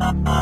Uh-uh.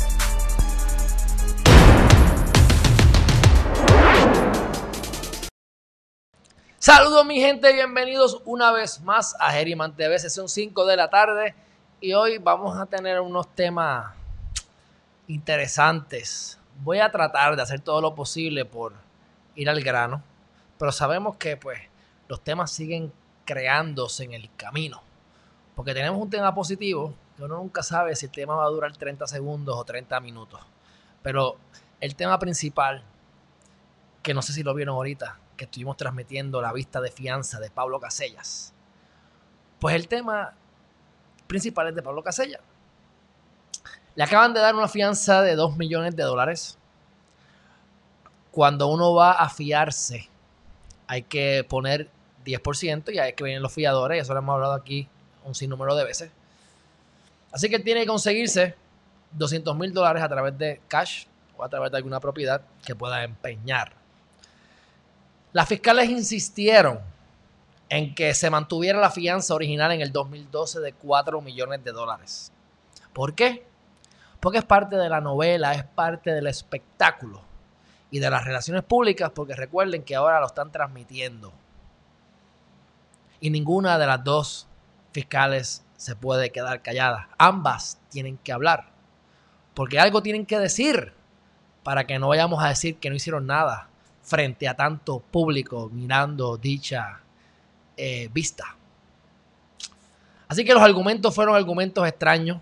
Saludos mi gente, bienvenidos una vez más a Geriman TV, sesión 5 de la tarde. Y hoy vamos a tener unos temas interesantes. Voy a tratar de hacer todo lo posible por ir al grano, pero sabemos que pues los temas siguen creándose en el camino. Porque tenemos un tema positivo, que uno nunca sabe si el tema va a durar 30 segundos o 30 minutos. Pero el tema principal, que no sé si lo vieron ahorita, estuvimos transmitiendo la vista de fianza de Pablo Casellas. Pues el tema principal es de Pablo Casellas. Le acaban de dar una fianza de 2 millones de dólares. Cuando uno va a fiarse, hay que poner 10% y hay que venir los fiadores, eso lo hemos hablado aquí un sinnúmero de veces. Así que tiene que conseguirse 200 mil dólares a través de cash o a través de alguna propiedad que pueda empeñar. Las fiscales insistieron en que se mantuviera la fianza original en el 2012 de 4 millones de dólares. ¿Por qué? Porque es parte de la novela, es parte del espectáculo y de las relaciones públicas, porque recuerden que ahora lo están transmitiendo. Y ninguna de las dos fiscales se puede quedar callada. Ambas tienen que hablar, porque algo tienen que decir para que no vayamos a decir que no hicieron nada frente a tanto público mirando dicha eh, vista. Así que los argumentos fueron argumentos extraños.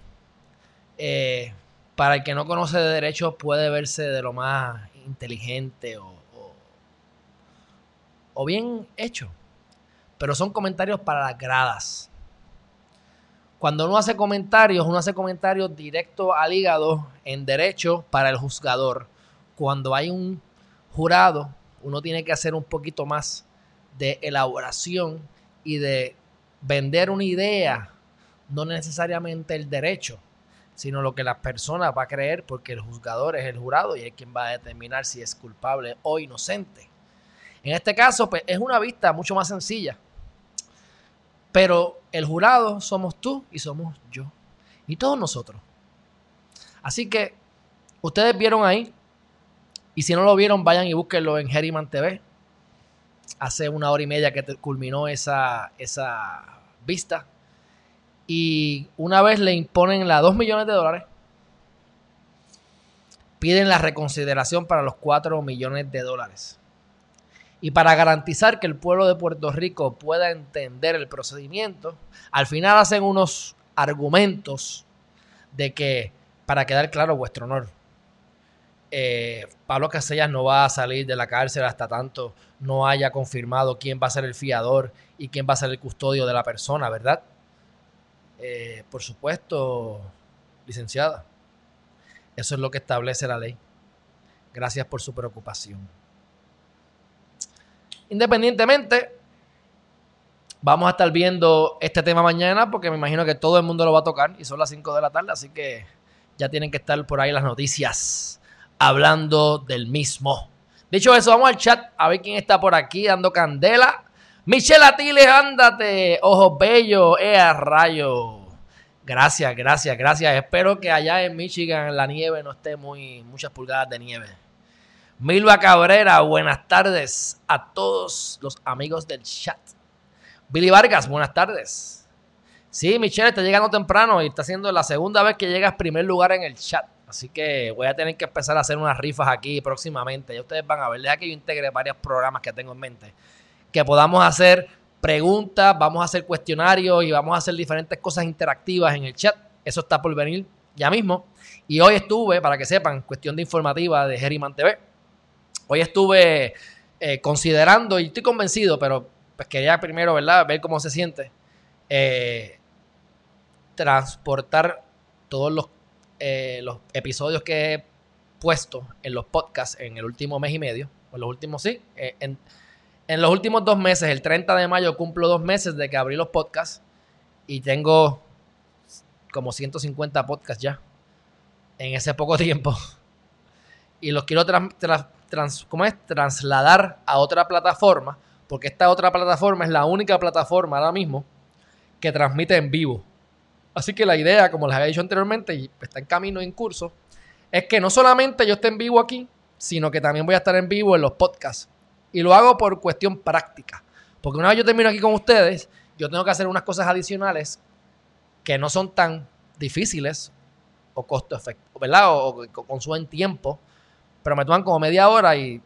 Eh, para el que no conoce de derecho puede verse de lo más inteligente o, o, o bien hecho. Pero son comentarios para las gradas. Cuando uno hace comentarios, uno hace comentarios directo al hígado en derecho para el juzgador. Cuando hay un jurado, uno tiene que hacer un poquito más de elaboración y de vender una idea, no necesariamente el derecho, sino lo que la persona va a creer, porque el juzgador es el jurado y es quien va a determinar si es culpable o inocente. En este caso, pues es una vista mucho más sencilla. Pero el jurado somos tú y somos yo. Y todos nosotros. Así que ustedes vieron ahí y si no lo vieron, vayan y búsquenlo en Herriman TV. Hace una hora y media que culminó esa, esa vista. Y una vez le imponen las 2 millones de dólares, piden la reconsideración para los 4 millones de dólares. Y para garantizar que el pueblo de Puerto Rico pueda entender el procedimiento, al final hacen unos argumentos de que, para quedar claro vuestro honor, eh, Pablo Casellas no va a salir de la cárcel hasta tanto no haya confirmado quién va a ser el fiador y quién va a ser el custodio de la persona, ¿verdad? Eh, por supuesto, licenciada. Eso es lo que establece la ley. Gracias por su preocupación. Independientemente, vamos a estar viendo este tema mañana porque me imagino que todo el mundo lo va a tocar y son las 5 de la tarde, así que ya tienen que estar por ahí las noticias hablando del mismo. Dicho eso, vamos al chat a ver quién está por aquí dando candela. Michelle Atiles, ándate, ojos bellos, ea rayo. Gracias, gracias, gracias. Espero que allá en Michigan la nieve no esté muy, muchas pulgadas de nieve. Milva Cabrera, buenas tardes a todos los amigos del chat. Billy Vargas, buenas tardes. Sí, Michelle está llegando temprano y está siendo la segunda vez que llegas primer lugar en el chat. Así que voy a tener que empezar a hacer unas rifas aquí próximamente. Ya ustedes van a ver. Deja que yo integre varios programas que tengo en mente. Que podamos hacer preguntas, vamos a hacer cuestionarios y vamos a hacer diferentes cosas interactivas en el chat. Eso está por venir ya mismo. Y hoy estuve, para que sepan, cuestión de informativa de Geriman TV Hoy estuve eh, considerando, y estoy convencido, pero pues quería primero, ¿verdad? Ver cómo se siente. Eh, transportar todos los, eh, los episodios que he puesto en los podcasts en el último mes y medio, o en los últimos, sí, en, en los últimos dos meses, el 30 de mayo cumplo dos meses de que abrí los podcasts y tengo como 150 podcasts ya en ese poco tiempo. Y los quiero transportar trans, ¿cómo es? trasladar a otra plataforma, porque esta otra plataforma es la única plataforma ahora mismo que transmite en vivo. Así que la idea, como les había dicho anteriormente, y está en camino, en curso, es que no solamente yo esté en vivo aquí, sino que también voy a estar en vivo en los podcasts. Y lo hago por cuestión práctica. Porque una vez yo termino aquí con ustedes, yo tengo que hacer unas cosas adicionales que no son tan difíciles o costo efectivo, ¿verdad? O, o consumen tiempo pero me toman como media hora y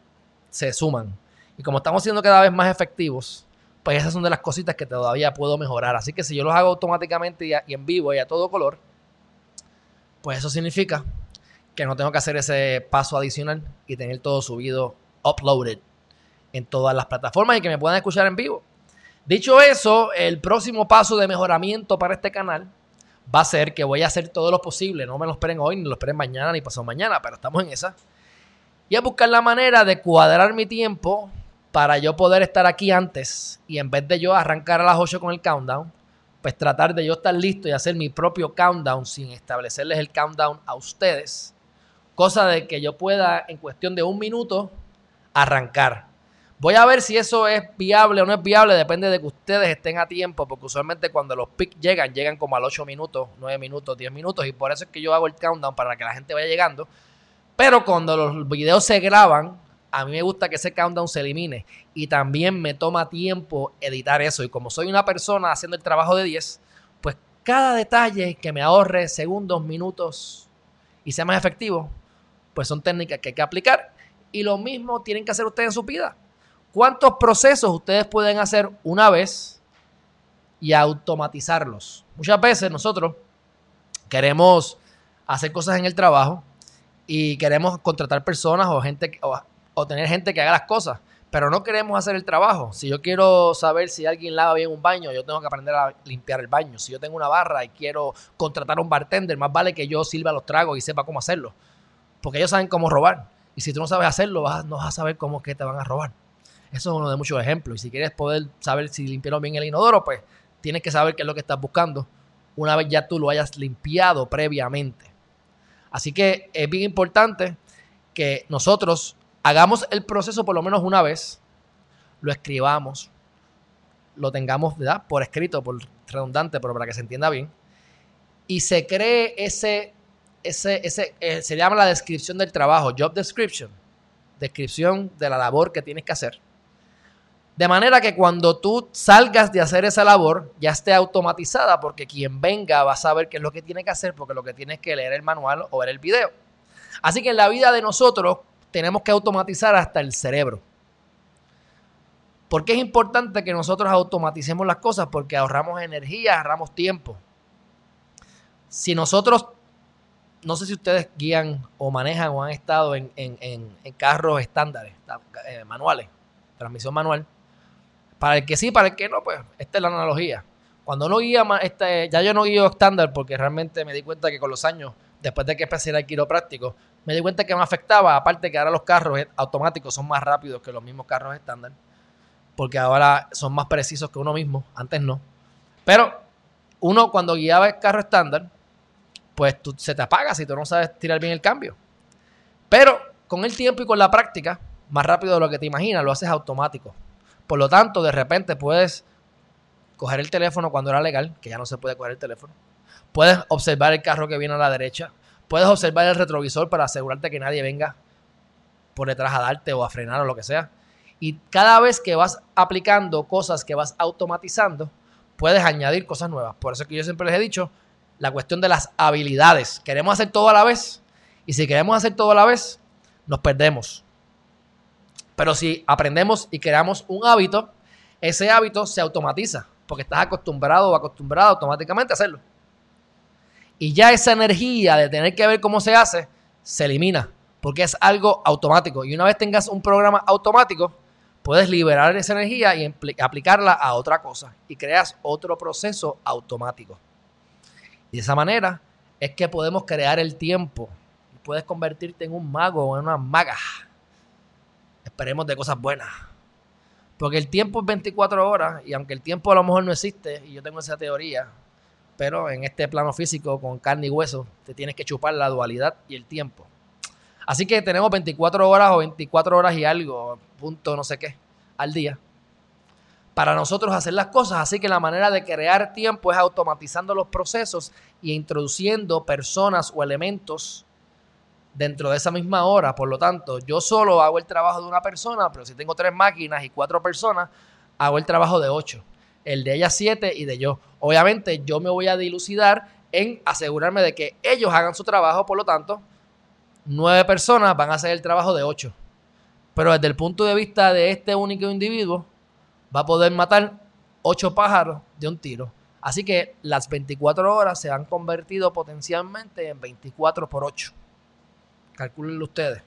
se suman. Y como estamos siendo cada vez más efectivos, pues esas son de las cositas que todavía puedo mejorar. Así que si yo los hago automáticamente y, en vivo y a todo color, pues eso significa que no tengo que hacer ese paso adicional y tener todo subido, uploaded en todas las plataformas y que me puedan escuchar en vivo. Dicho eso, el próximo paso de mejoramiento para este canal va a ser que voy a hacer todo lo posible. No me lo esperen hoy, ni lo esperen mañana, ni pasado mañana, pero estamos en esa y a buscar la manera de cuadrar mi tiempo para yo poder estar aquí antes y en vez de yo arrancar a las 8 con el countdown, pues tratar de yo estar listo y hacer mi propio countdown sin establecerles el countdown a ustedes. Cosa de que yo pueda en cuestión de un minuto arrancar. Voy a ver si eso es viable o no es viable, depende de que ustedes estén a tiempo, porque usualmente cuando los pics llegan, llegan como al 8 minutos, 9 minutos, 10 minutos, y por eso es que yo hago el countdown para que la gente vaya llegando pero cuando los videos se graban, a mí me gusta que ese countdown se elimine. Y también me toma tiempo editar eso. Y como soy una persona haciendo el trabajo de 10, pues cada detalle que me ahorre segundos, minutos y sea más efectivo, pues son técnicas que hay que aplicar. Y lo mismo tienen que hacer ustedes en su vida. ¿Cuántos procesos ustedes pueden hacer una vez y automatizarlos? Muchas veces nosotros queremos hacer cosas en el trabajo y queremos contratar personas o gente o, tener gente que haga las cosas, pero no queremos hacer el trabajo. Si yo quiero saber si alguien lava bien un baño, yo tengo que aprender a limpiar el baño. Si yo tengo una barra y quiero contratar a un bartender, más vale que yo sirva los tragos y sepa cómo hacerlo, porque ellos saben cómo robar. Y si tú no sabes hacerlo, no vas a saber cómo que te van a robar. Eso es uno de muchos ejemplos. Y si quieres poder saber si limpiaron bien el inodoro, pues tienes que saber qué es lo que estás buscando una vez ya tú lo hayas limpiado previamente. Así que es bien importante que nosotros hagamos el proceso por lo menos una vez, lo escribamos, lo tengamos ¿verdad? por escrito, por redundante, pero para que se entienda bien, y se cree ese, ese, ese eh, se llama la descripción del trabajo, job description, descripción de la labor que tienes que hacer. De manera que cuando tú salgas de hacer esa labor, ya esté automatizada, porque quien venga va a saber qué es lo que tiene que hacer, porque lo que tiene que leer el manual o ver el video. Así que en la vida de nosotros tenemos que automatizar hasta el cerebro. ¿Por qué es importante que nosotros automaticemos las cosas? Porque ahorramos energía, ahorramos tiempo. Si nosotros no sé si ustedes guían o manejan o han estado en, en- en- en carros estándares, eh, manuales, transmisión manual. Para el que sí, para el que no, pues esta es la analogía. Cuando uno guía, este, ya yo no guío estándar porque realmente me di cuenta que con los años, después de que empecé al quiropráctico, me di cuenta que me afectaba, aparte que ahora los carros eh, automáticos son más rápidos que los mismos carros estándar, porque ahora son más precisos que uno mismo, antes no. Pero uno cuando guiaba el carro estándar, pues tú- se te apaga si tú no sabes tirar bien el cambio. Pero con el tiempo y con la práctica, más rápido de lo que te imaginas, lo haces automático. Por lo tanto, de repente puedes coger el teléfono cuando era legal, que ya no se puede coger el teléfono. Puedes observar el carro que viene a la derecha. Puedes observar el retrovisor para asegurarte que nadie venga por detrás a darte o a frenar o lo que sea. Y cada vez que vas aplicando cosas que vas automatizando, puedes añadir cosas nuevas. Por eso es que yo siempre les he dicho la cuestión de las habilidades. Queremos hacer todo a la vez. Y si queremos hacer todo a la vez, nos perdemos. Pero si aprendemos y creamos un hábito, ese hábito se automatiza. Porque estás acostumbrado o acostumbrado automáticamente a hacerlo. Y ya esa energía de tener que ver cómo se hace, se elimina. Porque es algo automático. Y una vez tengas un programa automático, puedes liberar esa energía y aplicarla a otra cosa. Y creas otro proceso automático. Y de esa manera es que podemos crear el tiempo. Puedes convertirte en un mago o en una maga. Esperemos de cosas buenas. Porque el tiempo es 24 horas y aunque el tiempo a lo mejor no existe, y yo tengo esa teoría, pero en este plano físico con carne y hueso te tienes que chupar la dualidad y el tiempo. Así que tenemos 24 horas o 24 horas y algo, punto no sé qué, al día. Para nosotros hacer las cosas, así que la manera de crear tiempo es automatizando los procesos y introduciendo personas o elementos dentro de esa misma hora. Por lo tanto, yo solo hago el trabajo de una persona, pero si tengo tres máquinas y cuatro personas, hago el trabajo de ocho. El de ellas siete y de yo. Obviamente, yo me voy a dilucidar en asegurarme de que ellos hagan su trabajo, por lo tanto, nueve personas van a hacer el trabajo de ocho. Pero desde el punto de vista de este único individuo, va a poder matar ocho pájaros de un tiro. Así que las 24 horas se han convertido potencialmente en 24 por 8. Calculenlo ustedes.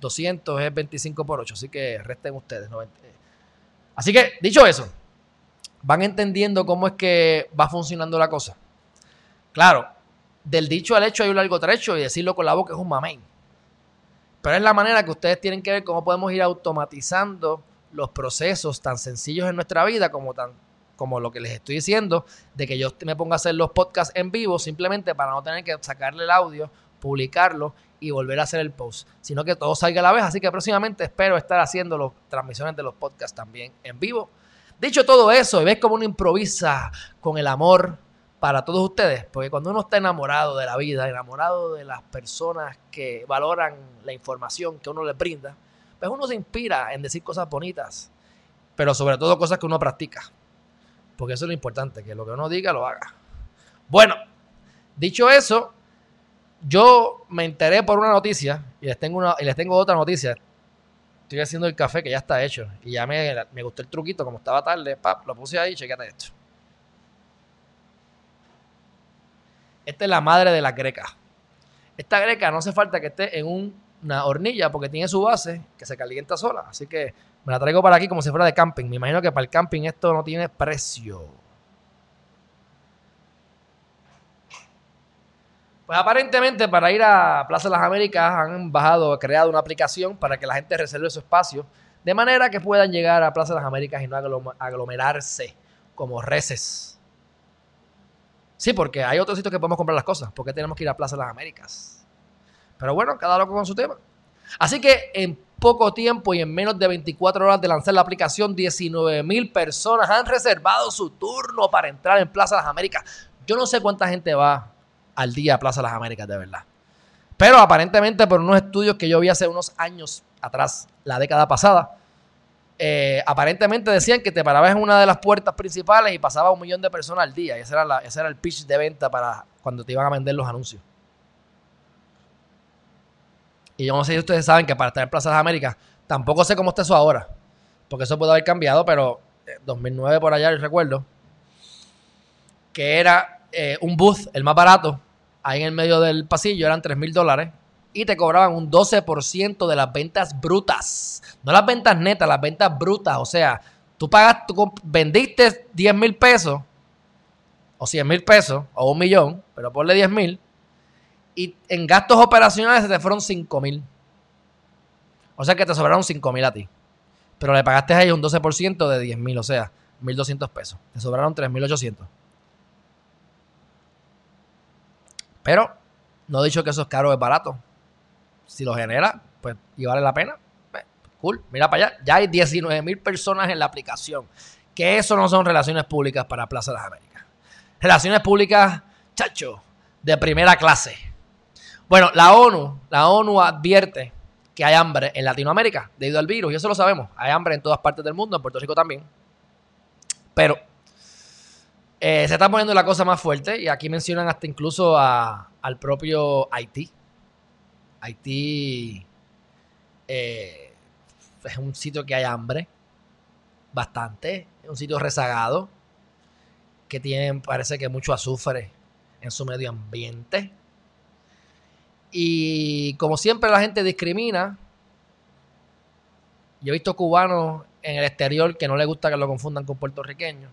200 es 25 por 8, así que resten ustedes. 90. Así que, dicho eso, van entendiendo cómo es que va funcionando la cosa. Claro, del dicho al hecho hay un largo trecho y decirlo con la boca es un mamén. Pero es la manera que ustedes tienen que ver cómo podemos ir automatizando los procesos tan sencillos en nuestra vida como tan como lo que les estoy diciendo, de que yo me ponga a hacer los podcasts en vivo simplemente para no tener que sacarle el audio, publicarlo y volver a hacer el post, sino que todo salga a la vez. Así que próximamente espero estar haciendo las transmisiones de los podcasts también en vivo. Dicho todo eso, ves cómo uno improvisa con el amor para todos ustedes, porque cuando uno está enamorado de la vida, enamorado de las personas que valoran la información que uno les brinda, pues uno se inspira en decir cosas bonitas, pero sobre todo cosas que uno practica. Porque eso es lo importante, que lo que uno diga lo haga. Bueno, dicho eso, yo me enteré por una noticia y les tengo, una, y les tengo otra noticia. Estoy haciendo el café que ya está hecho y ya me, me gustó el truquito, como estaba tarde, pap, lo puse ahí, chequete esto. Esta es la madre de la greca. Esta greca no hace falta que esté en un- una hornilla porque tiene su base que se calienta sola. Así que me la traigo para aquí como si fuera de camping. Me imagino que para el camping esto no tiene precio. Pues aparentemente para ir a Plaza de las Américas han bajado, creado una aplicación para que la gente reserve su espacio de manera que puedan llegar a Plaza de las Américas y no aglom- aglomerarse como reces. Sí, porque hay otros sitios que podemos comprar las cosas. ¿Por qué tenemos que ir a Plaza de las Américas? Pero bueno, cada loco con su tema. Así que en poco tiempo y en menos de 24 horas de lanzar la aplicación, 19 mil personas han reservado su turno para entrar en Plaza de las Américas. Yo no sé cuánta gente va al día a Plaza las Américas, de verdad. Pero aparentemente por unos estudios que yo vi hace unos años atrás, la década pasada, eh, aparentemente decían que te parabas en una de las puertas principales y pasaba un millón de personas al día. Y ese era, la- ese era el pitch de venta para cuando te iban a vender los anuncios. Y yo no sé si ustedes saben que para estar en Plaza las Américas, tampoco sé cómo está eso ahora. Porque eso puede haber cambiado, pero eh, 2009 por allá, yo recuerdo, que era eh, un booth, el más barato, ahí en el medio del pasillo, eran 3 mil dólares, y te cobraban un 12% de las ventas brutas. No las ventas netas, las ventas brutas. O sea, tú pagas, tú vendiste 10 mil pesos, o 100 mil pesos, o un millón, pero ponle 10 mil, y en gastos operacionales se te fueron 5 mil. O sea que te sobraron 5 mil a ti. Pero le pagaste a ellos un 12% de 10 mil, o sea, 1.200 pesos. Te sobraron 3.800. Pero no he dicho que eso es caro o es barato. Si lo genera, pues, y vale la pena, pues, cool. Mira para allá. Ya hay 19 mil personas en la aplicación. Que eso no son relaciones públicas para Plaza de las Américas. Relaciones públicas, chacho, de primera clase. Bueno, la ONU, la ONU advierte que hay hambre en Latinoamérica debido al virus, y eso lo sabemos. Hay hambre en todas partes del mundo, en Puerto Rico también. Pero eh, se está poniendo la cosa más fuerte, y aquí mencionan hasta incluso al propio Haití. Haití eh, es un sitio que hay hambre, bastante, es un sitio rezagado, que tiene, parece que mucho azufre en su medio ambiente. Y como siempre la gente discrimina, yo he visto cubanos en el exterior que no les gusta que lo confundan con puertorriqueños.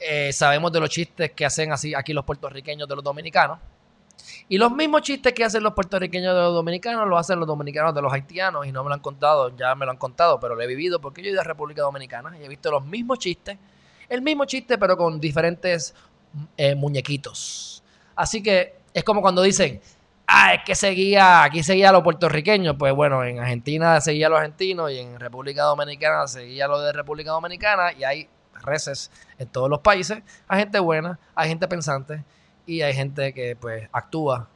Eh, sabemos de los chistes que hacen así aquí los puertorriqueños de los dominicanos. Y los mismos chistes que hacen los puertorriqueños de los dominicanos los hacen los dominicanos de los haitianos. Y no me lo han contado, ya me lo han contado, pero lo he vivido porque yo he ido a República Dominicana y he visto los mismos chistes. El mismo chiste, pero con diferentes eh, muñequitos. Así que es como cuando dicen, ah, es que seguía, aquí seguía a los puertorriqueños. Pues bueno, en Argentina seguía a los argentinos y en República Dominicana seguía a los de República Dominicana y hay reces en todos los países. Hay gente buena, hay gente pensante y hay gente que pues actúa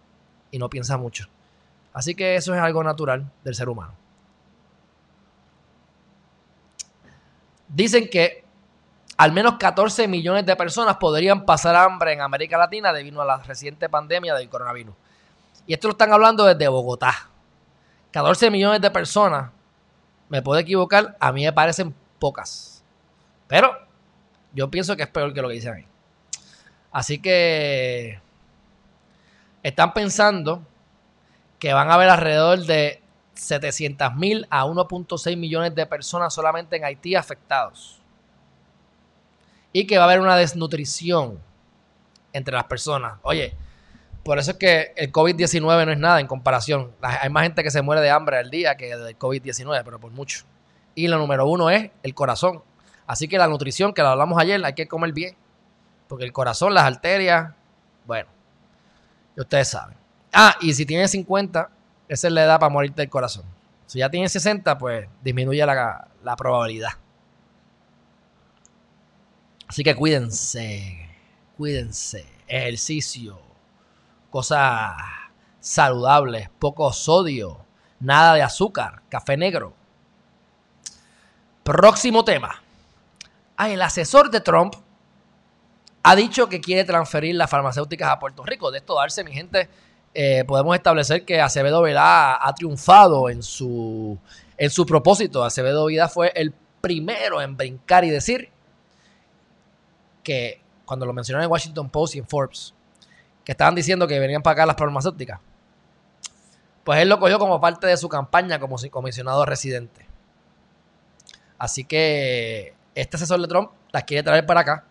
y no piensa mucho. Así que eso es algo natural del ser humano. Dicen que al menos 14 millones de personas podrían pasar hambre en América Latina debido a la reciente pandemia del coronavirus. Y esto lo están hablando desde Bogotá. 14 millones de personas, me puedo equivocar, a mí me parecen pocas. Pero yo pienso que es peor que lo que dicen ahí. Así que están pensando que van a haber alrededor de 700 mil a 1.6 millones de personas solamente en Haití afectados. Y que va a haber una desnutrición entre las personas. Oye, por eso es que el COVID-19 no es nada en comparación. Hay más gente que se muere de hambre al día que del COVID-19, pero por mucho. Y lo número uno es el corazón. Así que la nutrición, que lo hablamos ayer, hay que comer bien. Porque el corazón, las arterias, bueno, ustedes saben. Ah, y si tienes 50, esa es la edad para morirte del corazón. Si ya tienes 60, pues disminuye la, la probabilidad. Así que cuídense, cuídense, ejercicio, cosas saludables, poco sodio, nada de azúcar, café negro. Próximo tema. Ah, el asesor de Trump ha dicho que quiere transferir las farmacéuticas a Puerto Rico. De esto darse, mi gente, eh, podemos establecer que Acevedo Vilá ha triunfado en su, en su propósito. Acevedo Vilá fue el primero en brincar y decir que cuando lo mencionaron en Washington Post y en Forbes, que estaban diciendo que venían para acá las farmacéuticas, pues él lo cogió como parte de su campaña como si- comisionado residente. Así que este asesor de Trump las quiere traer para acá.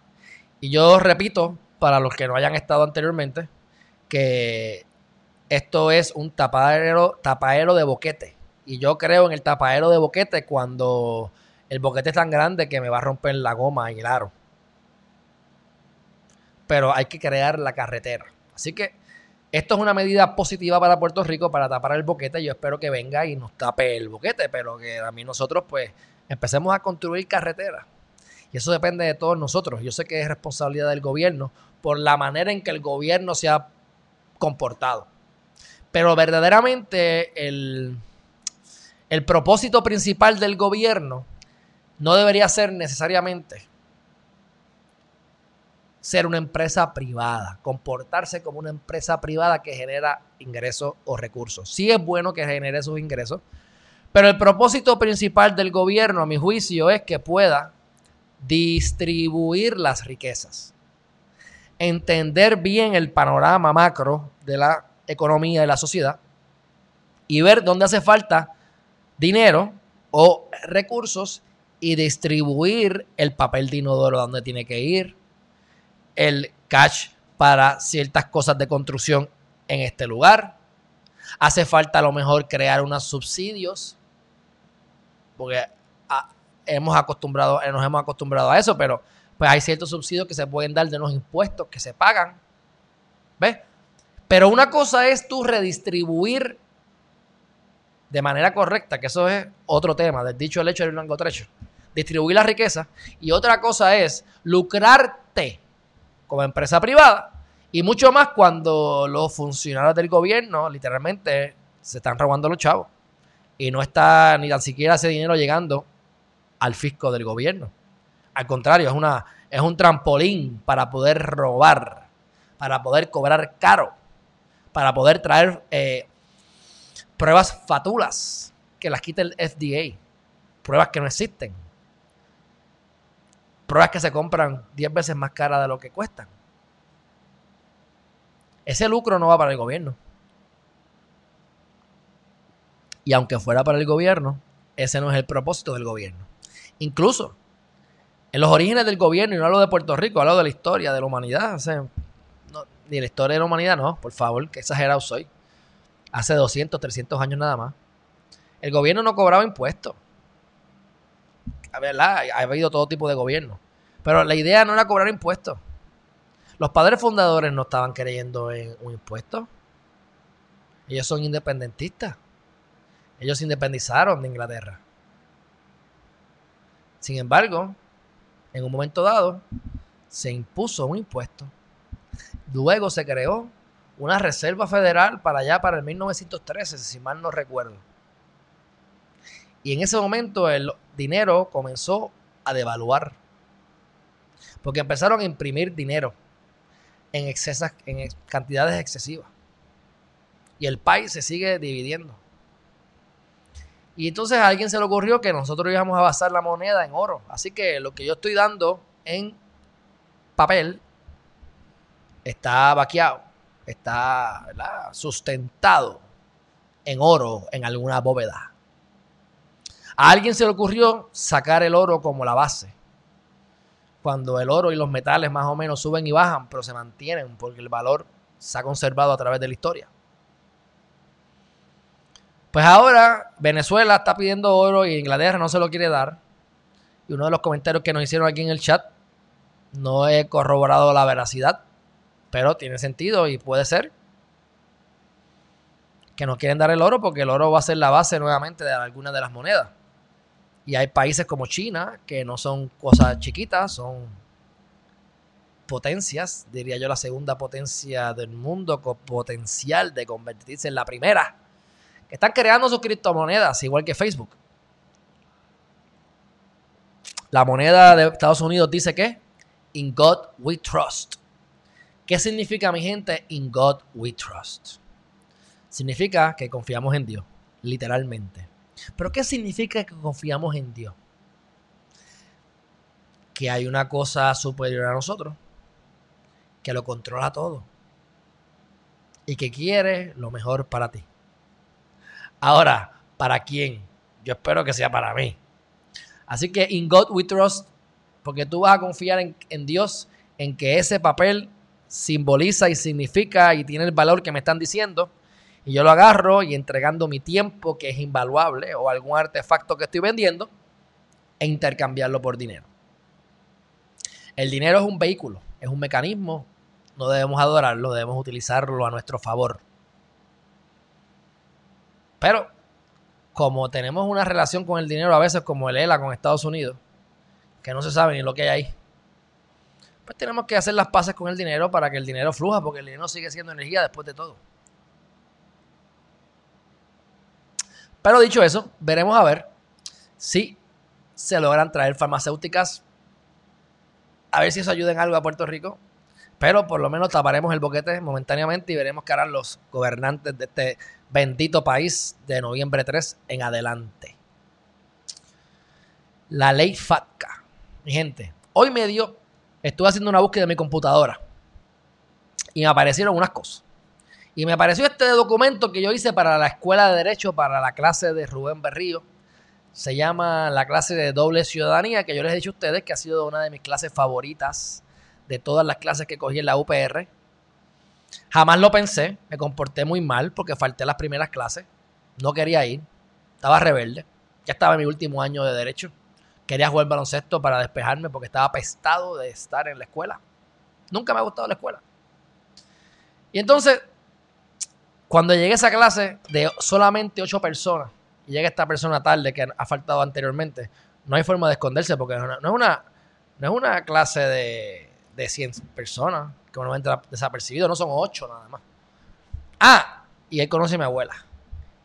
Y yo repito, para los que no hayan estado anteriormente, que esto es un tapadero, tapadero de boquete. Y yo creo en el tapadero de boquete cuando el boquete es tan grande que me va a romper la goma y el aro. Pero hay que crear la carretera. Así que esto es una medida positiva para Puerto Rico para tapar el boquete. Yo espero que venga y nos tape el boquete, pero que a mí nosotros pues empecemos a construir carreteras. Y eso depende de todos nosotros. Yo sé que es responsabilidad del gobierno por la manera en que el gobierno se ha comportado. Pero verdaderamente el, el propósito principal del gobierno no debería ser necesariamente ser una empresa privada, comportarse como una empresa privada que genera ingresos o recursos. Sí es bueno que genere esos ingresos, pero el propósito principal del gobierno, a mi juicio, es que pueda distribuir las riquezas. entender bien el panorama macro de la economía de la sociedad y ver dónde hace falta dinero o recursos y distribuir el papel de inodoro donde tiene que ir, el cash para ciertas cosas de construcción en este lugar. Hace falta a lo mejor crear unos subsidios, porque ah, hemos acostumbrado, eh, nos hemos acostumbrado a eso, pero pues hay ciertos subsidios que se pueden dar de los impuestos que se pagan. ¿Ves? Pero una cosa es tú redistribuir de manera correcta, que eso es otro tema, del dicho el hecho del blanco trecho. Distribuir la riqueza. Y otra cosa es lucrarte como empresa privada. Y mucho más cuando los funcionarios del gobierno literalmente se están robando los chavos. Y no está ni tan siquiera ese dinero llegando al fisco del gobierno. Al contrario, es, una, es un trampolín para poder robar, para poder cobrar caro, para poder traer eh, pruebas fatulas que las quita el FDA, pruebas que no existen, pruebas que se compran 10 veces más caras de lo que cuestan. Ese lucro no va para el gobierno. Y aunque fuera para el gobierno, ese no es el propósito del gobierno. Incluso en los orígenes del gobierno, y no hablo de Puerto Rico, hablo de la historia de la humanidad. ni la historia de la humanidad, no, por favor, que exagerado soy. Hace 200, 300 años nada más. El gobierno no cobraba impuestos. ¿Verdad? Ha habido todo tipo de gobierno. Pero la idea no era cobrar impuestos. Los padres fundadores no estaban creyendo en un impuesto. Ellos son independentistas. Ellos se independizaron de Inglaterra. Sin embargo, en un momento dado, se impuso un impuesto. Luego se creó una reserva federal para allá, para el 1913, si mal no recuerdo. Y en ese momento el dinero comenzó a devaluar. Porque empezaron a imprimir dinero en, excesas, en cantidades excesivas. Y el país se sigue dividiendo. Y entonces a alguien se le ocurrió que nosotros íbamos a basar la moneda en oro. Así que lo que yo estoy dando en papel está vaqueado, está sustentado en oro en alguna bóveda. A alguien se le ocurrió sacar el oro como la base. Cuando el oro y los metales más o menos suben y bajan, pero se mantienen porque el valor se ha conservado a través de la historia. Pues ahora Venezuela está pidiendo oro y Inglaterra no se lo quiere dar. Y uno de los comentarios que nos hicieron aquí en el chat, no he corroborado la veracidad, pero tiene sentido y puede ser que no quieren dar el oro porque el oro va a ser la base nuevamente de algunas de las monedas. Y hay países como China que no son cosas chiquitas, son potencias, diría yo la segunda potencia del mundo con potencial de convertirse en la primera están creando sus criptomonedas, igual que Facebook. La moneda de Estados Unidos dice que In God we trust. ¿Qué significa, mi gente? In God we trust. Significa que confiamos en Dios, literalmente. Pero ¿qué significa que confiamos en Dios? Que hay una cosa superior a nosotros, que lo controla todo y que quiere lo mejor para ti. Ahora, ¿para quién? Yo espero que sea para mí. Así que in God we trust, porque tú vas a confiar en, Dios, en que ese papel simboliza y significa y tiene el valor que me están diciendo. Y yo lo agarro y entregando mi tiempo, que es invaluable, o algún artefacto que estoy vendiendo, e intercambiarlo por dinero. El dinero es un vehículo, es un mecanismo, no debemos adorarlo, debemos utilizarlo a nuestro favor. Pero como tenemos una relación con el dinero a veces como el ELA con Estados Unidos, que no se sabe ni lo que hay ahí, pues tenemos que hacer las paces con el dinero para que el dinero fluja, porque el dinero sigue siendo energía después de todo. Pero dicho eso, veremos a ver si se logran traer farmacéuticas, a ver si eso ayuda en algo a Puerto Rico. Pero por lo menos taparemos el boquete momentáneamente y veremos qué harán los gobernantes de este bendito país de noviembre 3 en adelante. La ley FATCA. Mi gente, hoy me dio, estuve haciendo una búsqueda en mi computadora y me aparecieron unas cosas. Y me apareció este documento que yo hice para la Escuela de Derecho, para la clase de Rubén Berrío. Se llama la clase de doble ciudadanía, que yo les he dicho a ustedes que ha sido una de mis clases favoritas de todas las clases que cogí en la UPR. Jamás lo pensé, me comporté muy mal porque falté las primeras clases. No quería ir, estaba rebelde. Ya estaba en mi último año de derecho. Quería jugar baloncesto para despejarme porque estaba apestado de estar en la escuela. Nunca me ha gustado la escuela. Y entonces, cuando llegué a esa clase de solamente ocho personas, y llega esta persona tarde que ha faltado anteriormente, no hay forma de esconderse porque no es una, no es una clase de, de 100 personas que uno entra desapercibido, no son ocho nada más. Ah, y él conoce a mi abuela.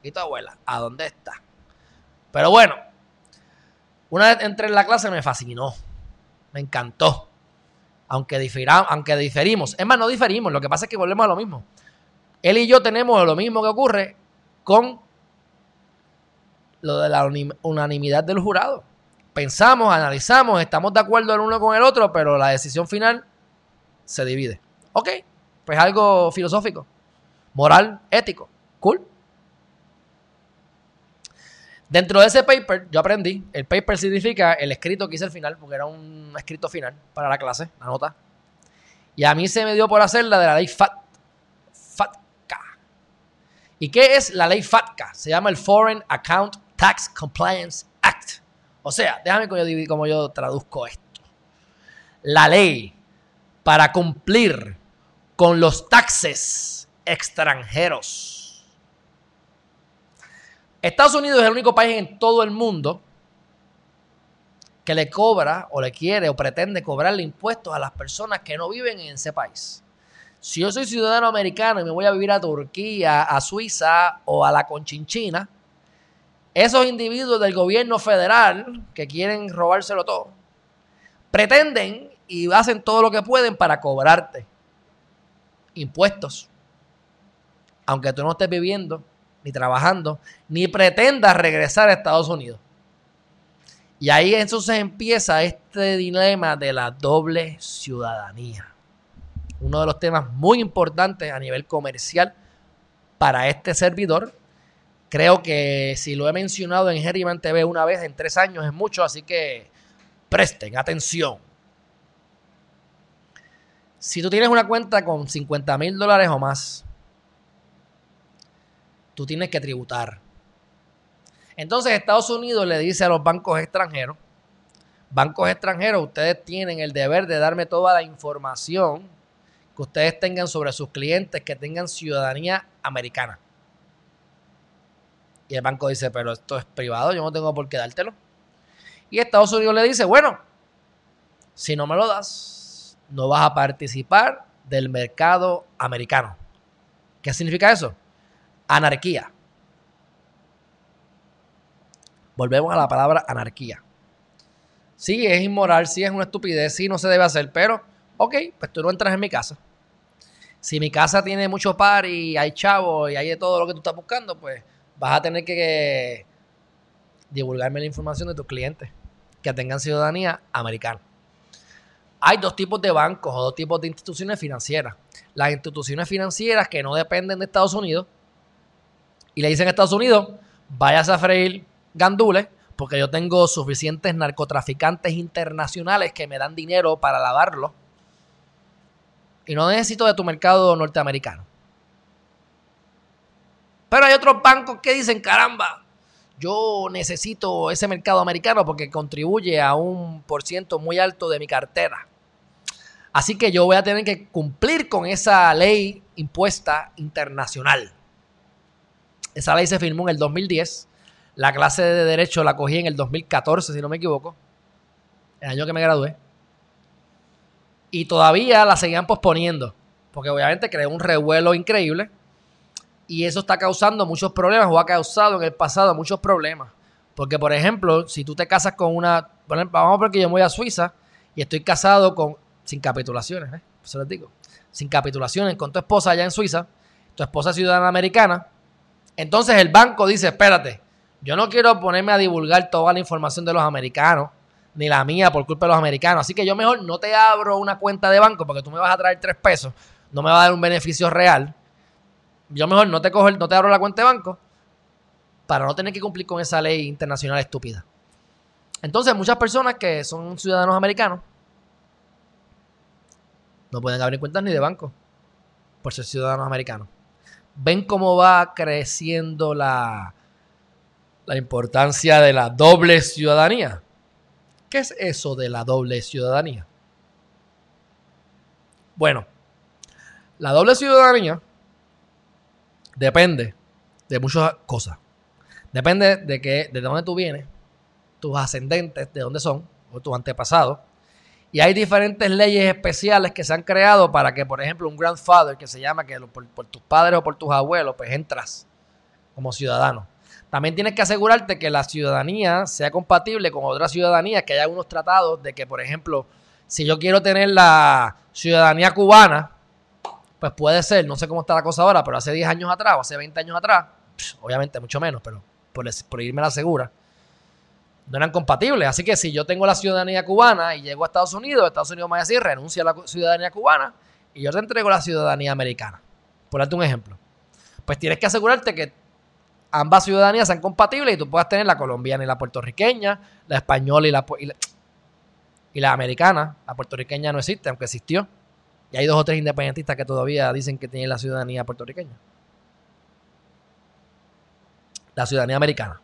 ¿Y tu abuela? ¿A dónde está? Pero bueno, una vez entré en la clase me fascinó, me encantó. Aunque, aunque diferimos, es más, no diferimos, lo que pasa es que volvemos a lo mismo. Él y yo tenemos lo mismo que ocurre con lo de la unanimidad del jurado. Pensamos, analizamos, estamos de acuerdo el uno con el otro, pero la decisión final se divide. Ok, pues algo filosófico, moral, ético. Cool. Dentro de ese paper, yo aprendí, el paper significa el escrito que hice al final, porque era un escrito final para la clase, la nota. Y a mí se me dio por hacer la de la ley FAT, FATCA. ¿Y qué es la ley FATCA? Se llama el Foreign Account Tax Compliance Act. O sea, déjame como yo, como yo traduzco esto. La ley para cumplir con los taxes extranjeros Estados Unidos es el único país en todo el mundo que le cobra o le quiere o pretende cobrarle impuestos a las personas que no viven en ese país. Si yo soy ciudadano americano y me voy a vivir a Turquía, a Suiza o a la Conchinchina, esos individuos del gobierno federal que quieren robárselo todo, pretenden y hacen todo lo que pueden para cobrarte impuestos, aunque tú no estés viviendo ni trabajando, ni pretenda regresar a Estados Unidos. Y ahí entonces empieza este dilema de la doble ciudadanía. Uno de los temas muy importantes a nivel comercial para este servidor. Creo que si lo he mencionado en Herriman TV una vez en tres años es mucho, así que presten atención. Si tú tienes una cuenta con 50 mil dólares o más tú tienes que tributar. Entonces Estados Unidos le dice a los bancos extranjeros, bancos extranjeros, ustedes tienen el deber de darme toda la información que ustedes tengan sobre sus clientes que tengan ciudadanía americana. Y el banco dice, pero esto es privado, yo no tengo por qué dártelo. Y Estados Unidos le dice, bueno, si no me lo das, no vas a participar del mercado americano. ¿Qué significa eso? Anarquía. Volvemos a la palabra anarquía. Sí, es inmoral, sí es una estupidez, sí no se debe hacer, pero, ok, pues tú no entras en mi casa. Si mi casa tiene mucho par y hay chavos y hay de todo lo que tú estás buscando, pues vas a tener que divulgarme la información de tus clientes que tengan ciudadanía americana. Hay dos tipos de bancos o dos tipos de instituciones financieras. Las instituciones financieras que no dependen de Estados Unidos y le dicen a Estados Unidos, vayas a freír gandules porque yo tengo suficientes narcotraficantes internacionales que me dan dinero para lavarlo y no necesito de tu mercado norteamericano. Pero hay otros bancos que dicen, caramba, yo necesito ese mercado americano porque contribuye a un por ciento muy alto de mi cartera. Así que yo voy a tener que cumplir con esa ley impuesta internacional. Esa ley se firmó en el 2010. La clase de Derecho la cogí en el 2014, si no me equivoco. El año que me gradué. Y todavía la seguían posponiendo. Porque obviamente creó un revuelo increíble. Y eso está causando muchos problemas o ha causado en el pasado muchos problemas. Porque, por ejemplo, si tú te casas con una. Vamos a ver que yo voy a Suiza y estoy casado con. Sin capitulaciones, ¿eh? Eso les digo. Sin capitulaciones con tu esposa allá en Suiza. Tu esposa es ciudadana americana entonces el banco dice, espérate, yo no quiero ponerme a divulgar toda la información de los americanos, ni la mía por culpa de los americanos. Así que yo mejor no te abro una cuenta de banco porque tú me vas a traer tres pesos. no me va a dar un beneficio real, yo mejor no te cojo, no te abro la cuenta de banco para no tener que cumplir con esa ley internacional estúpida. Entonces, muchas personas que son ciudadanos americanos no pueden abrir cuentas ni de banco por ser ciudadanos americanos. Ven cómo va creciendo la, la importancia de la doble ciudadanía. ¿Qué es eso de la doble ciudadanía? Bueno, la doble ciudadanía depende de muchas cosas. Depende de que, de dónde tú vienes, tus ascendentes, de dónde son, o tus antepasados. Y hay diferentes leyes especiales que se han creado para que, por ejemplo, un grandfather, que se llama que por, tus padres o por tus abuelos, pues entras como ciudadano. También tienes que asegurarte que la ciudadanía sea compatible con otras ciudadanías, que haya unos tratados de que, por ejemplo, si yo quiero tener la ciudadanía cubana, pues puede ser, no sé cómo está la cosa ahora, pero hace 10 años atrás o hace 20 años atrás, obviamente mucho menos, pero por, por irme la segura, no eran compatibles. Así que si yo tengo la ciudadanía cubana y llego a Estados Unidos, Estados Unidos me va a decir, renuncia a la ciudadanía cubana y yo te entrego la ciudadanía americana. Por un ejemplo. Pues tienes que asegurarte que ambas ciudadanías sean compatibles y tú puedas tener la colombiana y la puertorriqueña, la española y la, y la, y la americana. La puertorriqueña no existe, aunque existió. Y hay dos o tres independentistas que todavía dicen que tienen la ciudadanía puertorriqueña. La ciudadanía americana.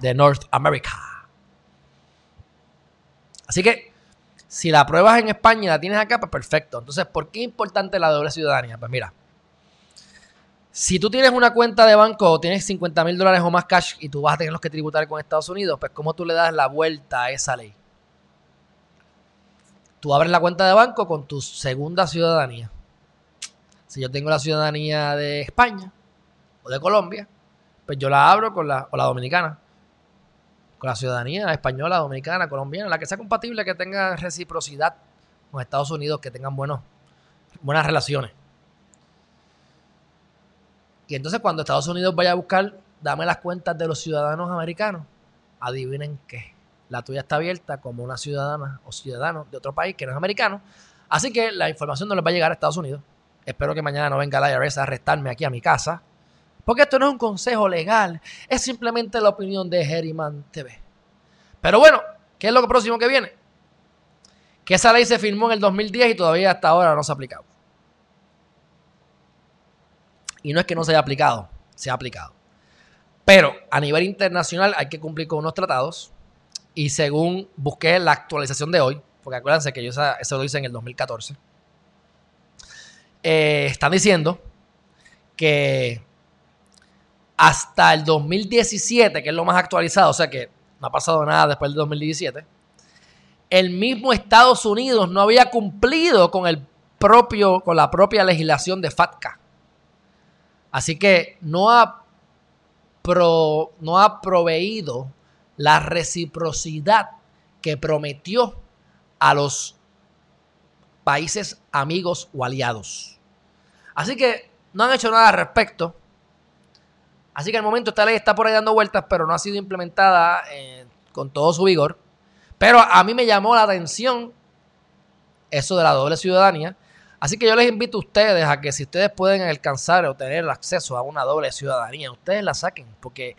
De North America. Así que, si la pruebas en España y la tienes acá, pues perfecto. Entonces, ¿por qué es importante la doble ciudadanía? Pues mira, si tú tienes una cuenta de banco o tienes 50 mil dólares o más cash y tú vas a tener los que tributar con Estados Unidos, pues ¿cómo tú le das la vuelta a esa ley? Tú abres la cuenta de banco con tu segunda ciudadanía. Si yo tengo la ciudadanía de España o de Colombia, pues yo la abro con la, o la dominicana. Con la ciudadanía española, dominicana, colombiana, la que sea compatible, que tenga reciprocidad con Estados Unidos, que tengan buenos, buenas relaciones. Y entonces cuando Estados Unidos vaya a buscar, dame las cuentas de los ciudadanos americanos, adivinen qué. La tuya está abierta como una ciudadana o ciudadano de otro país que no es americano. Así que la información no les va a llegar a Estados Unidos. Espero que mañana no venga la IRS a arrestarme aquí a mi casa. Porque esto no es un consejo legal, es simplemente la opinión de Herriman TV. Pero bueno, ¿qué es lo próximo que viene? Que esa ley se firmó en el 2010 y todavía hasta ahora no se ha aplicado. Y no es que no se haya aplicado, se ha aplicado. Pero a nivel internacional hay que cumplir con unos tratados. Y según busqué la actualización de hoy, porque acuérdense que yo eso lo hice en el 2014, eh, están diciendo que hasta el 2017, que es lo más actualizado, o sea que no ha pasado nada después del 2017, el mismo Estados Unidos no había cumplido con el propio, con la propia legislación de FATCA. Así que no ha, no ha proveído la reciprocidad que prometió a los países amigos o aliados. Así que no han hecho nada al respecto. Así que al momento esta ley está por ahí dando vueltas, pero no ha sido implementada eh, con todo su vigor. Pero a mí me llamó la atención eso de la doble ciudadanía. Así que yo les invito a ustedes a que si ustedes pueden alcanzar o tener acceso a una doble ciudadanía, ustedes la saquen. Porque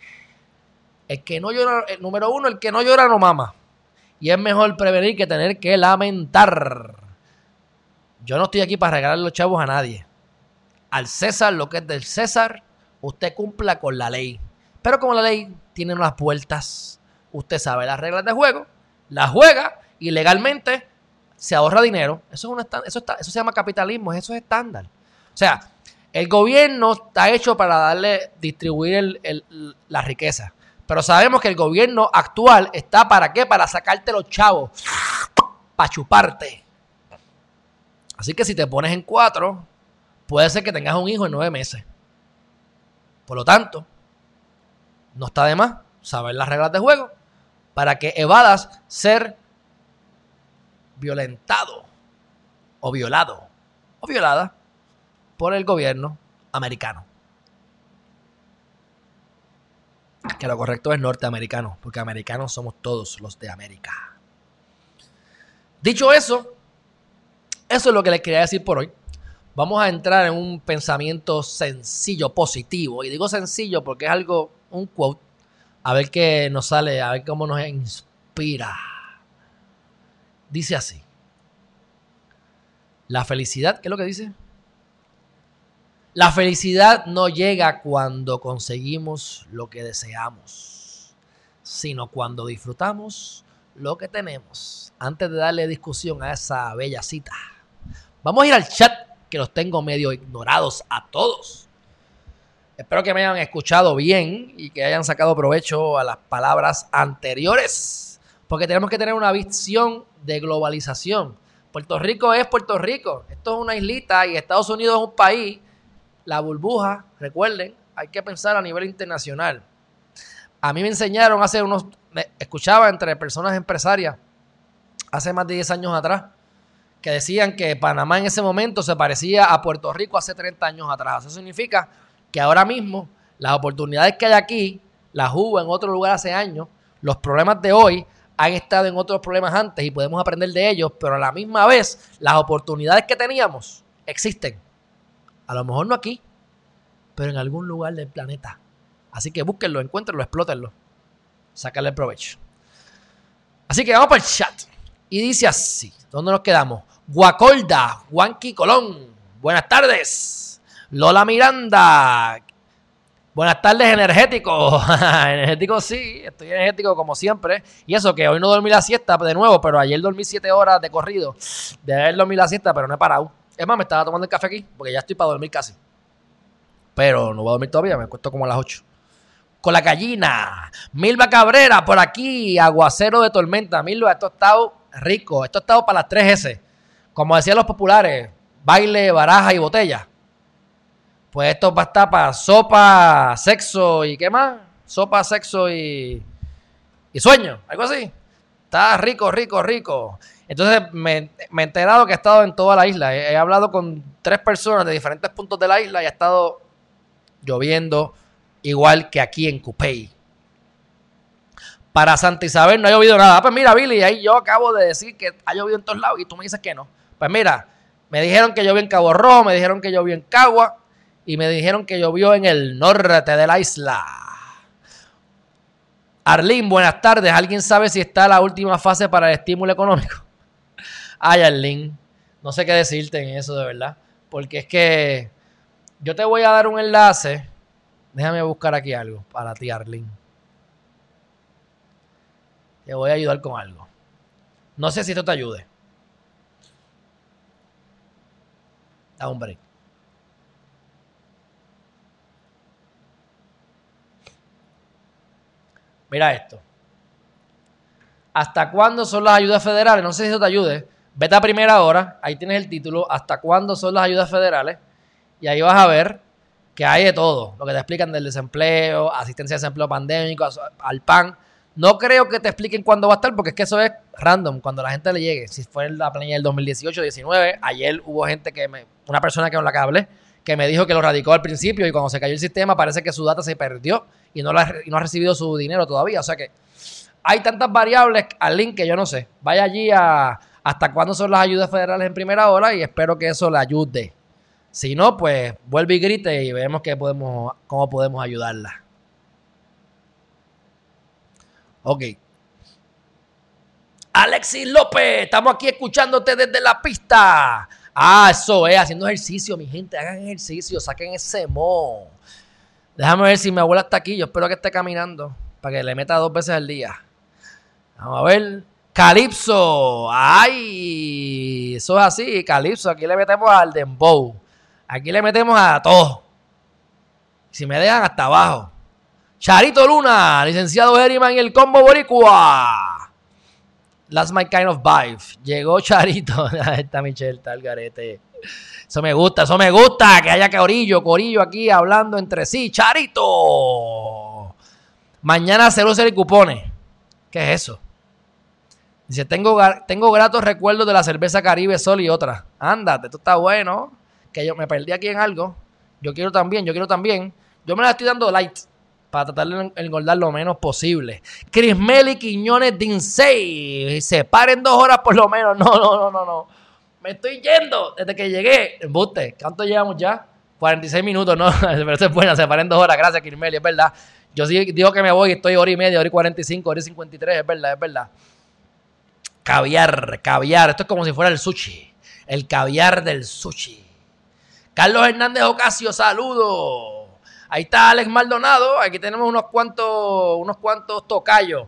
el que no llora, el número uno, el que no llora no mama. Y es mejor prevenir que tener que lamentar. Yo no estoy aquí para regalar los chavos a nadie. Al César lo que es del César, usted cumpla con la ley. Pero como la ley tiene unas vueltas, usted sabe las reglas de juego, las juega y legalmente se ahorra dinero. Eso, es un estan- eso, eso se llama capitalismo, eso es estándar. O sea, el gobierno está hecho para darle, distribuir el- el- la riqueza. Pero sabemos que el gobierno actual está para qué? Para sacarte los chavos, para chuparte. Así que si te pones en cuatro, puede ser que tengas un hijo en nueve meses. Por lo tanto, no está de más saber las reglas de juego para que evadas ser violentado o violado o violada por el gobierno americano. Que lo correcto es norteamericano, porque americanos somos todos los de América. Dicho eso, eso es lo que les quería decir por hoy. Vamos a entrar en un pensamiento sencillo, positivo. Y digo sencillo porque es algo, un quote. A ver qué nos sale, a ver cómo nos inspira. Dice así. La felicidad, ¿qué es lo que dice? La felicidad no llega cuando conseguimos lo que deseamos, sino cuando disfrutamos lo que tenemos. Antes de darle discusión a esa bella cita, vamos a ir al chat que los tengo medio ignorados a todos. Espero que me hayan escuchado bien y que hayan sacado provecho a las palabras anteriores, porque tenemos que tener una visión de globalización. Puerto Rico es Puerto Rico, esto es una islita y Estados Unidos es un país. La burbuja, recuerden, hay que pensar a nivel internacional. A mí me enseñaron hace unos, me escuchaba entre personas empresarias hace más de 10 años atrás, que decían que Panamá en ese momento se parecía a Puerto Rico hace 30 años atrás. Eso significa que ahora mismo las oportunidades que hay aquí las hubo en otro lugar hace años, los problemas de hoy han estado en otros problemas antes y podemos aprender de ellos, pero a la misma vez las oportunidades que teníamos existen. A lo mejor no aquí, pero en algún lugar del planeta. Así que búsquenlo, encuéntrenlo, explótenlo. Sácale provecho. Así que vamos para el chat. Y dice así, ¿dónde nos quedamos? Guacolda, Juanqui Colón, buenas tardes. Lola Miranda, buenas tardes, energético. energético sí, estoy energético como siempre. Y eso que hoy no dormí la siesta de nuevo, pero ayer dormí siete horas de corrido. De haber dormido la siesta, pero no he parado. Es más, me estaba tomando el café aquí, porque ya estoy para dormir casi. Pero no voy a dormir todavía, me cuesto como a las 8 con la gallina. Milva Cabrera, por aquí, aguacero de tormenta. Milva, esto ha estado rico. Esto ha estado para las 3S. Como decían los populares, baile, baraja y botella. Pues esto va a estar para sopa, sexo y ¿qué más? Sopa, sexo y, y sueño, algo así. Está rico, rico, rico. Entonces me, he enterado que he estado en toda la isla. He, he hablado con tres personas de diferentes puntos de la isla y ha estado lloviendo, igual que aquí en Cupey. Para Santa Isabel no ha llovido nada. Ah, pues mira, Billy, ahí yo acabo de decir que ha llovido en todos lados y tú me dices que no. Pues mira, me dijeron que llovió en Cabo Rojo, me dijeron que llovió en Cagua y me dijeron que llovió en el norte de la isla. Arlín, buenas tardes. ¿Alguien sabe si está la última fase para el estímulo económico? Ay, Arlín, no sé qué decirte en eso de verdad. Porque es que yo te voy a dar un enlace. Déjame buscar aquí algo para ti, Arlene. Te voy a ayudar con algo. No sé si esto te ayude. Da un break. Mira esto. ¿Hasta cuándo son las ayudas federales? No sé si eso te ayude. Vete a primera hora. Ahí tienes el título. ¿Hasta cuándo son las ayudas federales? Y ahí vas a ver que hay de todo. Lo que te explican del desempleo, asistencia de desempleo pandémico, al PAN. No creo que te expliquen cuándo va a estar, porque es que eso es random, cuando la gente le llegue. Si fue en la planilla del 2018-19, ayer hubo gente que me, una persona que con la que que me dijo que lo radicó al principio y cuando se cayó el sistema parece que su data se perdió y no, la, y no ha recibido su dinero todavía. O sea que hay tantas variables al link que yo no sé. Vaya allí a hasta cuándo son las ayudas federales en primera hora y espero que eso le ayude. Si no, pues vuelve y grite y vemos que podemos, cómo podemos ayudarla. Ok. Alexis López, estamos aquí escuchándote desde la pista. Ah, eso es, haciendo ejercicio, mi gente. Hagan ejercicio, saquen ese mo. Déjame ver si mi abuela está aquí. Yo espero que esté caminando para que le meta dos veces al día. Vamos a ver. Calipso. Ay, eso es así. Calipso. Aquí le metemos al dembow. Aquí le metemos a todo. Si me dejan hasta abajo. Charito Luna, licenciado Herriman y el combo boricua. That's my kind of vibe. Llegó Charito. Ahí está Michelle, está el garete. Eso me gusta, eso me gusta. Que haya corillo, corillo aquí hablando entre sí. Charito. Mañana cero y cupones. ¿Qué es eso? Dice, tengo, tengo gratos recuerdos de la cerveza Caribe Sol y otra. Ándate, esto está bueno. Que yo me perdí aquí en algo. Yo quiero también, yo quiero también. Yo me la estoy dando light para tratar de engordar lo menos posible. Crismeli Quiñones Dinsey. Se paren dos horas por lo menos. No, no, no, no, no. Me estoy yendo desde que llegué. ¿Cuánto llevamos ya? 46 minutos, ¿no? Pero eso es buena, se paren dos horas. Gracias, Kirmeli, es verdad. Yo sí digo que me voy, estoy hora y media, hora y 45, hora y 53, es verdad, es verdad. Caviar, caviar. Esto es como si fuera el sushi. El caviar del sushi. Carlos Hernández Ocasio, saludo. Ahí está Alex Maldonado. Aquí tenemos unos cuantos, unos cuantos tocayos.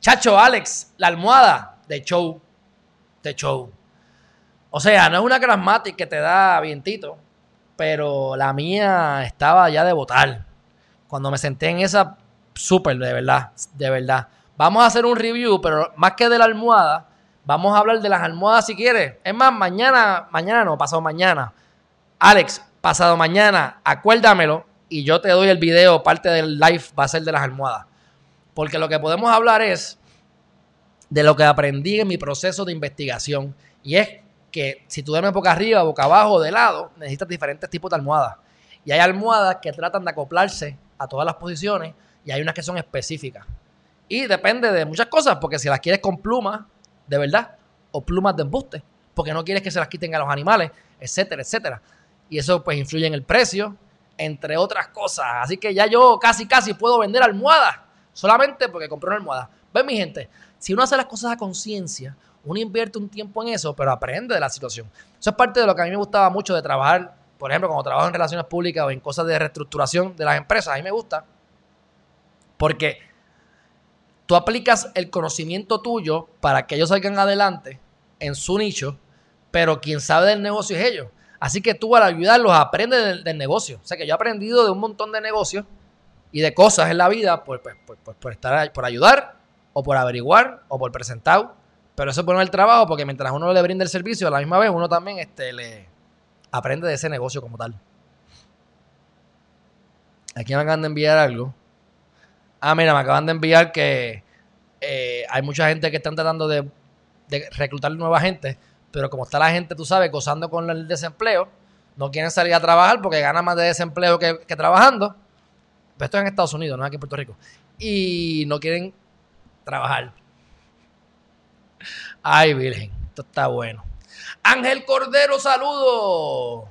Chacho, Alex, la almohada de show. De show. O sea, no es una Grasmatic que te da vientito, pero la mía estaba ya de botar. Cuando me senté en esa, súper, de verdad, de verdad. Vamos a hacer un review, pero más que de la almohada, vamos a hablar de las almohadas si quieres. Es más, mañana, mañana no, pasado mañana. Alex, pasado mañana, acuérdamelo y yo te doy el video, parte del live va a ser de las almohadas. Porque lo que podemos hablar es de lo que aprendí en mi proceso de investigación. Y es que si tú duermes boca arriba, boca abajo, de lado, necesitas diferentes tipos de almohadas. Y hay almohadas que tratan de acoplarse a todas las posiciones y hay unas que son específicas. Y depende de muchas cosas, porque si las quieres con plumas, de verdad, o plumas de embuste, porque no quieres que se las quiten a los animales, etcétera, etcétera. Y eso pues influye en el precio, entre otras cosas. Así que ya yo casi, casi puedo vender almohadas, solamente porque compré una almohada. Ven mi gente, si uno hace las cosas a conciencia, uno invierte un tiempo en eso, pero aprende de la situación. Eso es parte de lo que a mí me gustaba mucho de trabajar, por ejemplo, cuando trabajo en relaciones públicas o en cosas de reestructuración de las empresas, a mí me gusta, porque tú aplicas el conocimiento tuyo para que ellos salgan adelante en su nicho, pero quien sabe del negocio es ellos. Así que tú al ayudarlos aprendes del, negocio. O sea que yo he aprendido de un montón de negocios y de cosas en la vida por, pues, pues, pues, por estar por ayudar o por averiguar o por presentar. Pero eso es bueno el trabajo porque mientras uno le brinda el servicio a la misma vez, uno también este, le aprende de ese negocio como tal. Aquí me acaban de enviar algo. Ah, mira, me acaban de enviar que eh, hay mucha gente que están tratando de, de reclutar nueva gente, pero como está la gente, tú sabes, gozando con el desempleo, no quieren salir a trabajar porque ganan más de desempleo que, que trabajando. Pero esto es en Estados Unidos, no aquí en Puerto Rico. Y no quieren trabajar. Ay, Virgen, esto está bueno. Ángel Cordero, saludo.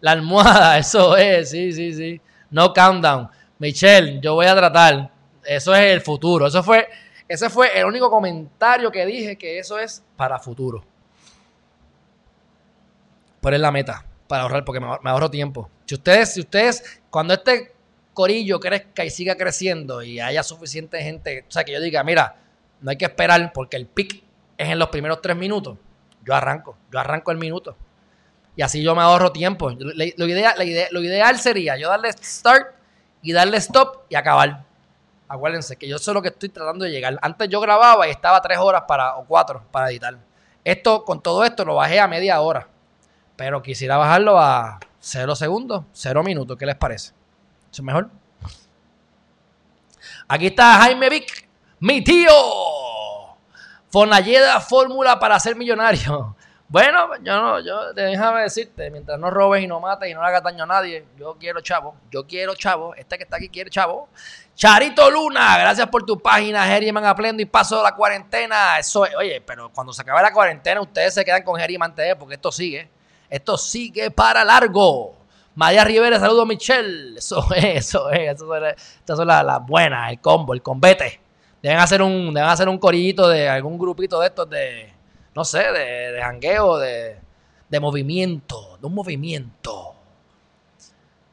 La almohada, eso es, sí, sí, sí. No countdown. Michelle, yo voy a tratar. Eso es el futuro. Eso fue, ese fue el único comentario que dije que eso es para futuro. Pero es la meta, para ahorrar, porque me, ahor- me ahorro tiempo. Si ustedes, si ustedes, cuando este corillo crezca y siga creciendo y haya suficiente gente, o sea, que yo diga, mira, no hay que esperar porque el pick es en los primeros tres minutos, yo arranco, yo arranco el minuto. Y así yo me ahorro tiempo. Lo, idea- lo ideal sería yo darle start y darle stop y acabar. Acuérdense que yo sé lo que estoy tratando de llegar. Antes yo grababa y estaba tres horas para, o cuatro para editar. Esto, con todo esto, lo bajé a media hora. Pero quisiera bajarlo a cero segundos, cero minutos. ¿Qué les parece? ¿Eso es mejor? Aquí está Jaime Vic, mi tío. Fonalleda fórmula para ser millonario. Bueno, yo no, yo déjame decirte, mientras no robes y no mates y no le hagas daño a nadie, yo quiero chavo, yo quiero chavo, este que está aquí quiere chavo. Charito Luna, gracias por tu página, Geriman Aplendo y paso de la cuarentena. Eso es, oye, pero cuando se acabe la cuarentena, ustedes se quedan con Geriman TV porque esto sigue, esto sigue para largo. María Rivera, saludos Michelle. Eso es, eso es, eso son, estas son las, buenas, el combo, el combete. Deben hacer un, deben hacer un corillito de algún grupito de estos de, no sé, de, de jangueo, de, de movimiento, de un movimiento.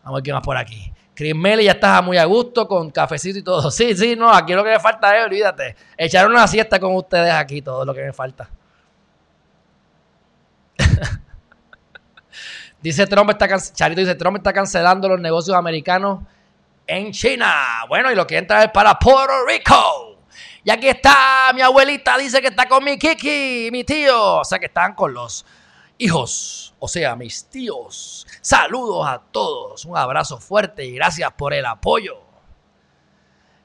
Vamos a ver qué más por aquí. Chris Meli ya estaba muy a gusto con cafecito y todo. Sí, sí, no, aquí lo que me falta es, olvídate, echar una siesta con ustedes aquí, todo lo que me falta. dice Trump está Charito dice Trump está cancelando los negocios americanos en China. Bueno, y lo quieren traer para Puerto Rico. Y aquí está mi abuelita, dice que está con mi Kiki, mi tío. O sea que están con los hijos, o sea, mis tíos. Saludos a todos, un abrazo fuerte y gracias por el apoyo.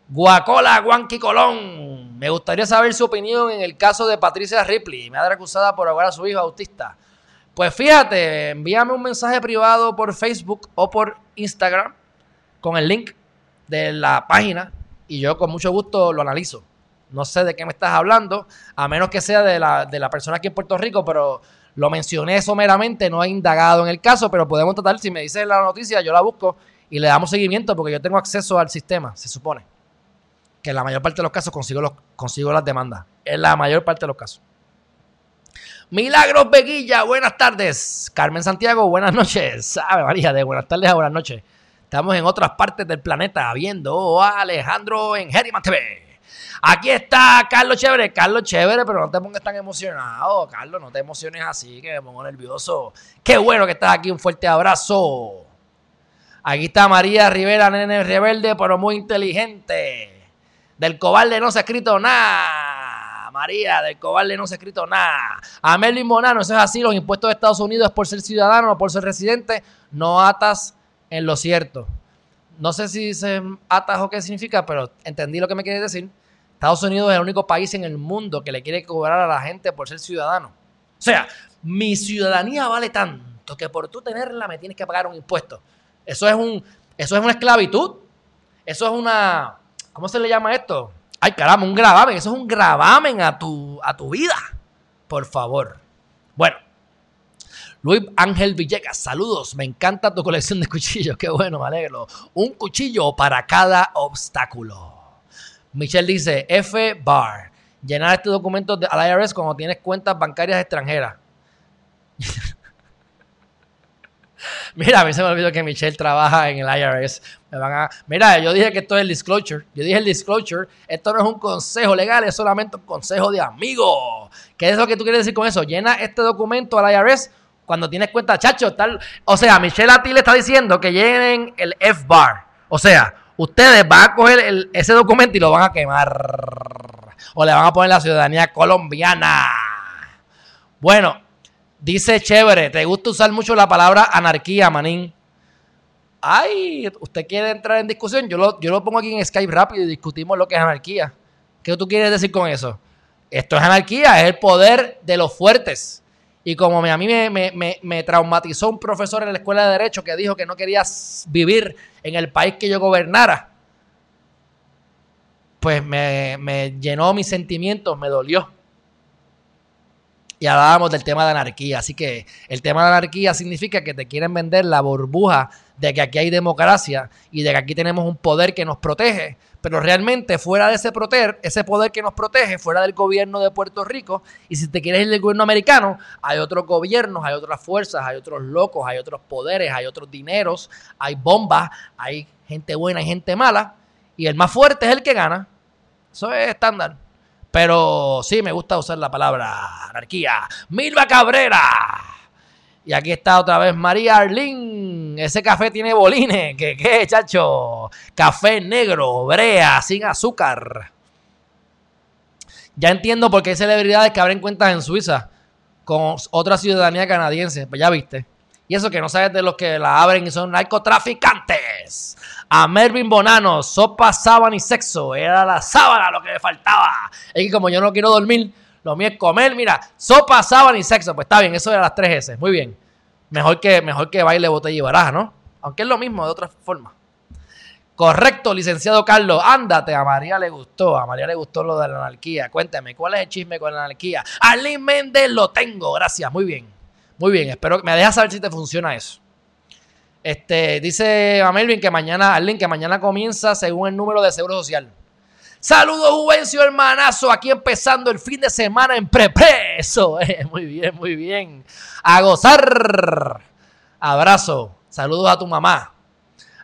Guacola Guanqui Colón. Me gustaría saber su opinión en el caso de Patricia Ripley, madre acusada por ahogar a su hijo autista. Pues fíjate, envíame un mensaje privado por Facebook o por Instagram con el link de la página y yo con mucho gusto lo analizo. No sé de qué me estás hablando, a menos que sea de la, de la persona aquí en Puerto Rico, pero Lo mencioné someramente, no he indagado en el caso, pero podemos tratar, si me dice la noticia, yo la busco y le damos seguimiento porque yo tengo acceso al sistema, se supone. Que en la mayor parte de los casos consigo, los, consigo las demandas. En la mayor parte de los casos. Milagros Beguilla, buenas tardes. Carmen Santiago, buenas noches. Sabe María, de buenas tardes a buenas noches. Estamos en otras partes del planeta viendo a Alejandro en Geriman TV. Aquí está Carlos Chévere. Carlos Chévere, pero no te pongas tan emocionado. Carlos, no te emociones así, que me pongo nervioso. Qué bueno que estás aquí. Un fuerte abrazo. Aquí está María Rivera, nene rebelde, pero muy inteligente. Del cobarde no se ha escrito nada. María, del cobarde no se ha escrito nada. A Melvin Bonano, eso es así. Los impuestos de Estados Unidos es por ser ciudadano, o por ser residente. No atas en lo cierto. No sé si se atas o qué significa, pero entendí lo que me quiere decir. Estados Unidos es el único país en el mundo que le quiere cobrar a la gente por ser ciudadano. O sea, mi ciudadanía vale tanto que por tú tenerla me tienes que pagar un impuesto. Eso es un, eso es una esclavitud. Eso es una, ¿cómo se le llama esto? Ay, caramba, un gravamen. Eso es un gravamen a tu, a tu vida. Por favor. Bueno, Luis Ángel Villegas, saludos. Me encanta tu colección de cuchillos. Qué bueno, me alegro. Un cuchillo para cada obstáculo. Michelle dice, F bar, llenar este documento al IRS cuando tienes cuentas bancarias extranjeras. Mira, a mí se me olvidó que Michelle trabaja en el IRS. Me van a... Mira, yo dije que esto es el disclosure. Yo dije el disclosure. Esto no es un consejo legal, es solamente un consejo de amigo. ¿Qué es lo que tú quieres decir con eso? Llena este documento al IRS cuando tienes cuenta, chacho. O sea, Michelle a ti le está diciendo que llenen el F-bar. O sea, ustedes van a coger ese documento y lo van a quemar. O le van a poner la ciudadanía colombiana. Bueno, dice chévere, ¿te gusta usar mucho la palabra anarquía, manín? Ay, ¿usted quiere entrar en discusión? Yo lo, yo lo pongo aquí en Skype rápido y discutimos lo que es anarquía. ¿Qué tú quieres decir con eso? Esto es anarquía, es el poder de los fuertes. Y como me- a mí me, me- me- traumatizó un profesor en la escuela de Derecho que dijo que no quería vivir en el país que yo gobernara, pues me, me llenó mis sentimientos, me dolió. Y hablábamos del tema de anarquía. Así que el tema de anarquía significa que te quieren vender la burbuja de que aquí hay democracia y de que aquí tenemos un poder que nos protege. Pero realmente fuera de ese poder, ese poder que nos protege, fuera del gobierno de Puerto Rico, y si te quieres ir del gobierno americano, hay otros gobiernos, hay otras fuerzas, hay otros locos, hay otros poderes, hay otros dineros, hay bombas, hay gente buena y gente mala, y el más fuerte es el que gana. Eso es estándar. Pero sí me gusta usar la palabra anarquía. Milva Cabrera. Y aquí está otra vez María Arlín. Ese café tiene bolines. ¿Qué qué, chacho? Café negro, brea, sin azúcar. Ya entiendo por qué hay celebridades que abren cuentas en Suiza con otra ciudadanía canadiense. Pues ya viste. Y eso que no sabes de los que la abren y son narcotraficantes. A Mervin Bonano, sopa, sábana y sexo. Era la sábana lo que me faltaba. Es que como yo no quiero dormir, lo mío es comer. Mira, sopa, sábana y sexo. Pues está bien, eso de las tres S. Muy bien. Mejor que, mejor que baile, botella y baraja, ¿no? Aunque es lo mismo de otra forma. Correcto, licenciado Carlos. Ándate, a María le gustó. A María le gustó lo de la anarquía. Cuéntame, ¿cuál es el chisme con la anarquía? Arlene Méndez lo tengo. Gracias, muy bien. Muy bien, espero que me dejas saber si te funciona eso. Este, dice a que mañana, Arlene, que mañana comienza según el número de seguro social. Saludos, Juvencio, hermanazo. Aquí empezando el fin de semana en Prepreso. Eh, muy bien, muy bien. A gozar. Abrazo. Saludos a tu mamá.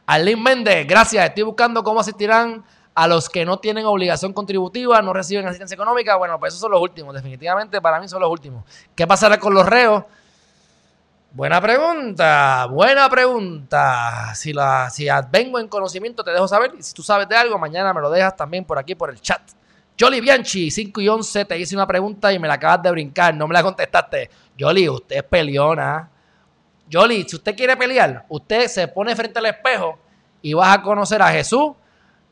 Arlene Méndez, gracias. Estoy buscando cómo asistirán a los que no tienen obligación contributiva, no reciben asistencia económica. Bueno, pues esos son los últimos. Definitivamente para mí son los últimos. ¿Qué pasará con los reos? Buena pregunta, buena pregunta. Si, la, si vengo en conocimiento, te dejo saber. Y si tú sabes de algo, mañana me lo dejas también por aquí, por el chat. Jolly Bianchi, 5 y 11, te hice una pregunta y me la acabas de brincar. No me la contestaste. Jolly, usted es peleona. Jolly, si usted quiere pelear, usted se pone frente al espejo y vas a conocer a Jesús,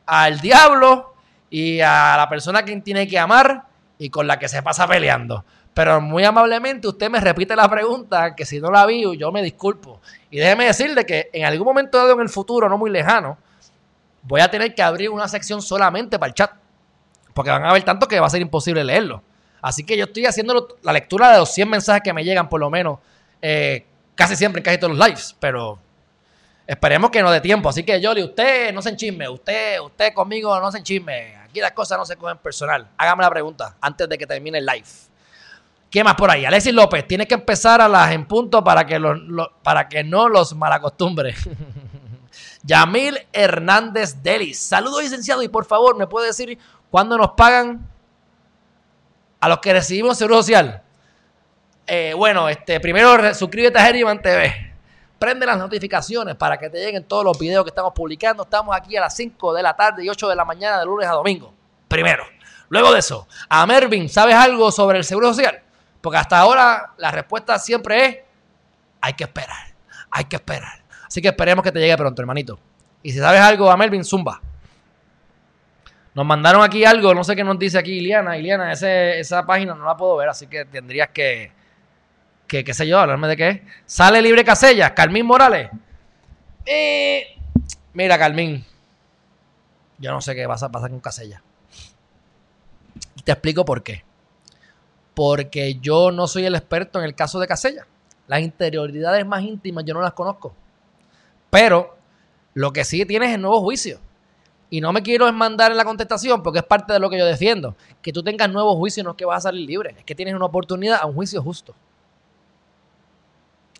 al diablo y a la persona que tiene que amar y con la que se pasa peleando. Pero muy amablemente usted me repite la pregunta, que si no la vi, yo me disculpo. Y déjeme decirle que en algún momento dado en el futuro, no muy lejano, voy a tener que abrir una sección solamente para el chat. Porque van a ver tanto que va a ser imposible leerlo. Así que yo estoy haciendo la lectura de los 100 mensajes que me llegan, por lo menos, eh, casi siempre en casi todos los lives, pero esperemos que no dé tiempo. Así que, Yoli, usted no se enchisme, usted, usted conmigo no se enchisme. Aquí las cosas no se cogen personal. Hágame la pregunta antes de que termine el live. ¿Qué más por ahí? Alexis López, tienes que empezar a las en punto para que, los, lo- para que no los malacostumbre. Yamil Hernández Delis. Saludos, licenciado. Y por favor, ¿me puede decir cuándo nos pagan a los que recibimos seguro social? Eh, bueno, este, primero suscríbete a Herriman TV. Prende las notificaciones para que te lleguen todos los videos que estamos publicando. Estamos aquí a las 5 de la tarde y 8 de la mañana de lunes a domingo. Primero. Luego de eso, a Mervin, ¿sabes algo sobre el seguro social? Porque hasta ahora la respuesta siempre es, hay que esperar, hay que esperar. Así que esperemos que te llegue pronto, hermanito. Y si sabes algo, a Melvin, zumba. Nos mandaron aquí algo, no sé qué nos dice aquí Iliana. Iliana, esa página no la puedo ver, así que tendrías que, que qué sé yo, hablarme de qué. Sale libre Casella, Carmín Morales. Eh, mira, Carmín, yo no sé qué pasa, pasa con Casella. Y te explico por qué. Porque yo no soy el experto en el caso de Casella. Las interioridades más íntimas yo no las conozco. Pero lo que sí tienes es el nuevo juicio. Y no me quiero mandar en la contestación porque es parte de lo que yo defiendo. Que tú tengas nuevo juicio no es que vas a salir libre. Es que tienes una oportunidad a un juicio justo.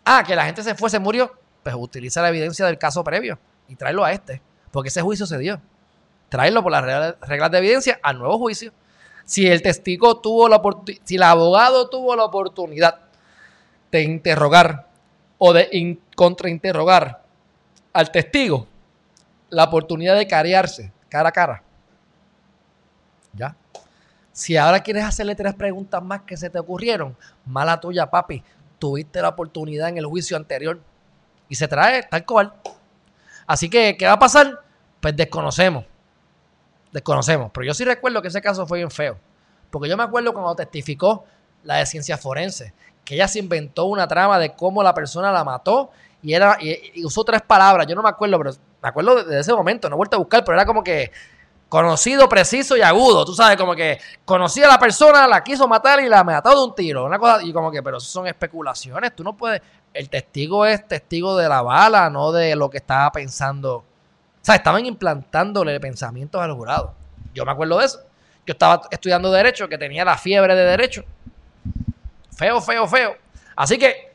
Ah, que la gente se fue, se murió. Pues utiliza la evidencia del caso previo y tráelo a este. Porque ese juicio se dio. Tráelo por las reglas de evidencia al nuevo juicio. Si el testigo tuvo la si abogado tuvo la oportunidad de interrogar o de in- contrainterrogar al testigo, la oportunidad de carearse cara a cara. ¿Ya? Si ahora quieres hacerle tres preguntas más que se te ocurrieron, mala tuya, papi. Tuviste la oportunidad en el juicio anterior y se trae tal cual. Así que, ¿qué va a pasar? Pues desconocemos. Desconocemos. Pero yo sí recuerdo que ese caso fue bien feo. Porque yo me acuerdo cuando testificó la de ciencia forense, que ella se inventó una trama de cómo la persona la mató y, era, y, usó tres palabras. Yo no me acuerdo, pero me acuerdo de, de ese momento. No he vuelto a buscar, pero era como que conocido, preciso y agudo. Tú sabes, como que conocía a la persona, la quiso matar y la mató de un tiro. Una cosa, y como que, pero eso son especulaciones. Tú no puedes. El testigo es testigo de la bala, no de lo que estaba pensando. Sea, estaban implantándole pensamientos al jurado. Yo me acuerdo de eso. Yo estaba estudiando Derecho, que tenía la fiebre de Derecho. Feo, feo, feo. Así que,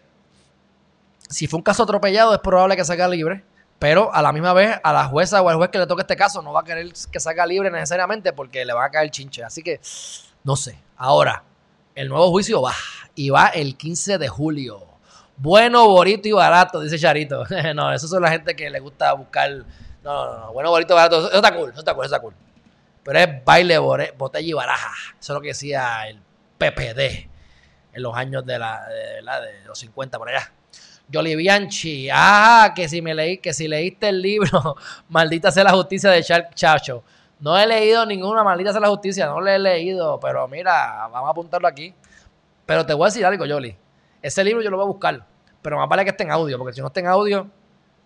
si fue un caso atropellado, es probable que salga libre. Pero a la misma vez, a la jueza o al juez que le toque este caso, no va a querer que salga libre necesariamente porque le va a caer chinche. Así que, no sé. Ahora, el nuevo juicio va. Y va el 15 de julio. Bueno, bonito y barato, dice Charito. no, eso son la gente que le gusta buscar. No, no, no. Bueno, bonito barato. Eso está cool, eso está cool, eso está cool. Pero es baile, botella y baraja. Eso es lo que decía el PPD en los años de, la, de, los 50 por allá. Yoli Bianchi, ah, que si me leí, que si leíste el libro, maldita sea la justicia de Charles Chacho. No he leído ninguna, maldita sea la justicia, no le he leído, pero mira, vamos a apuntarlo aquí. Pero te voy a decir algo, Yoli. Ese libro yo lo voy a buscar, pero más vale que esté en audio, porque si no está en audio,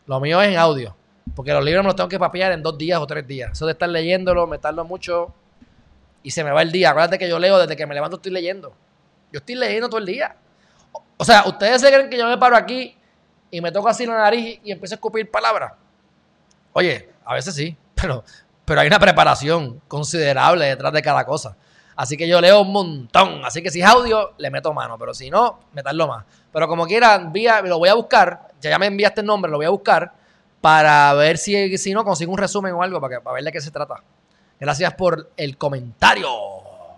lo mío es en audio. Porque los libros me los tengo que papear en dos días o tres días. Eso de estar leyéndolo, me tardo mucho y se me va el día. Acuérdate que yo leo desde que me levanto, estoy leyendo. Yo estoy leyendo todo el día. O sea, ¿ustedes se creen que yo me paro aquí y me toco así la nariz y empiezo a escupir palabras? Oye, a veces sí, pero, pero hay una preparación considerable detrás de cada cosa. Así que yo leo un montón. Así que si es audio, le meto mano. Pero si no, me tardo más. Pero como quiera, envía, lo voy a buscar. Ya, ya me enviaste el nombre, lo voy a buscar. Para ver si, si no consigo un resumen o algo para, que, para ver de qué se trata. Gracias por el comentario.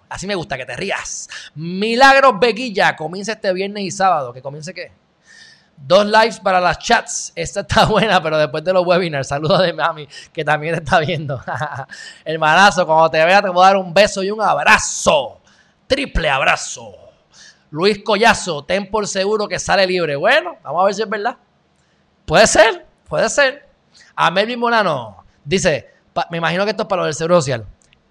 Así me gusta que te rías. Milagros Beguilla. Comienza este viernes y sábado. ¿Que comience qué? Dos lives para las chats. Esta está buena, pero después de los webinars. Saludos de mami, que también está viendo. Hermanazo, cuando te vea te voy a dar un beso y un abrazo. Triple abrazo. Luis Collazo, ten por seguro que sale libre. Bueno, vamos a ver si es verdad. Puede ser, puede ser. A Melvin Molano dice, me imagino que esto es para lo del Seguro Social,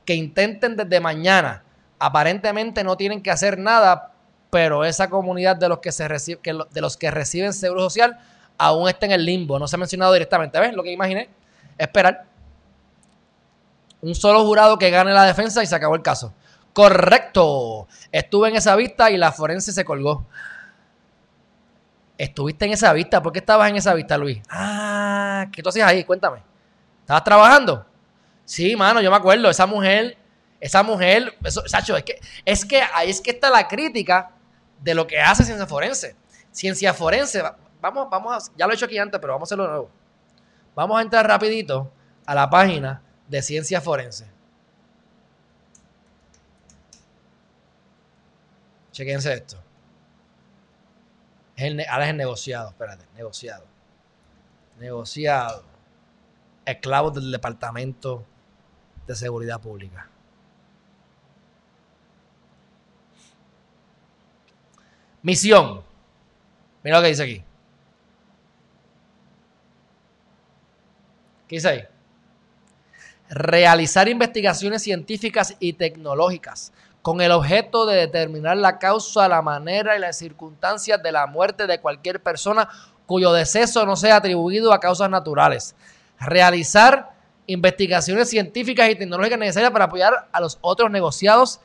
que intenten desde mañana. Aparentemente no tienen que hacer nada, pero esa comunidad de los que, se reci- que de los que reciben Seguro Social aún está en el limbo. No se ha mencionado directamente. ¿Ves lo que imaginé? Esperar. Un solo jurado que gane la defensa y se acabó el caso. Correcto. Estuve en esa vista y la forense se colgó. Estuviste en esa vista. ¿Por qué estabas en esa vista, Luis? Ah, ¿qué tú hacías ahí? Cuéntame. ¿Estabas trabajando? Sí, mano, yo me acuerdo. Esa mujer, esa mujer, eso, Sacho, es que, es que ahí es que está la crítica de lo que hace ciencia forense. Ciencia forense, va- vamos, vamos a, ya lo he hecho aquí antes, pero vamos a hacerlo nuevo. Vamos a entrar rapidito a la página de ciencia forense. Chequense esto. Ahora es el negociado, espérate, negociado. Negociado. Esclavos del Departamento de Seguridad Pública. Misión. Mira lo que dice aquí. ¿Qué dice ahí? Realizar investigaciones científicas y tecnológicas con el objeto de determinar la causa, la manera y las circunstancias de la muerte de cualquier persona cuyo deceso no sea atribuido a causas naturales. Realizar investigaciones científicas y tecnológicas necesarias para apoyar a los otros negociados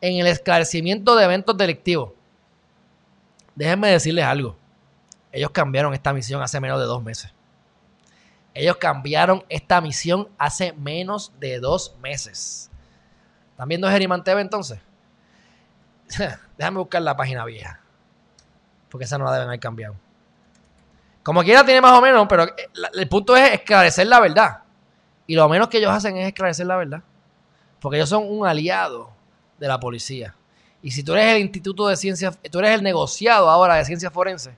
en el esclarecimiento de eventos delictivos. Déjenme decirles algo. Ellos cambiaron esta misión hace menos de dos meses. Ellos cambiaron esta misión hace menos de dos meses. ¿Están viendo Geriman entonces? Déjame buscar la página vieja. Porque esa no la deben haber cambiado. Como quiera tiene más o menos, pero eh, el punto es esclarecer la verdad. Y lo menos que ellos hacen es esclarecer la verdad. Porque ellos son un aliado de la policía. Y si tú eres el Instituto de Ciencias, tú eres el negociado ahora de Ciencias Forenses,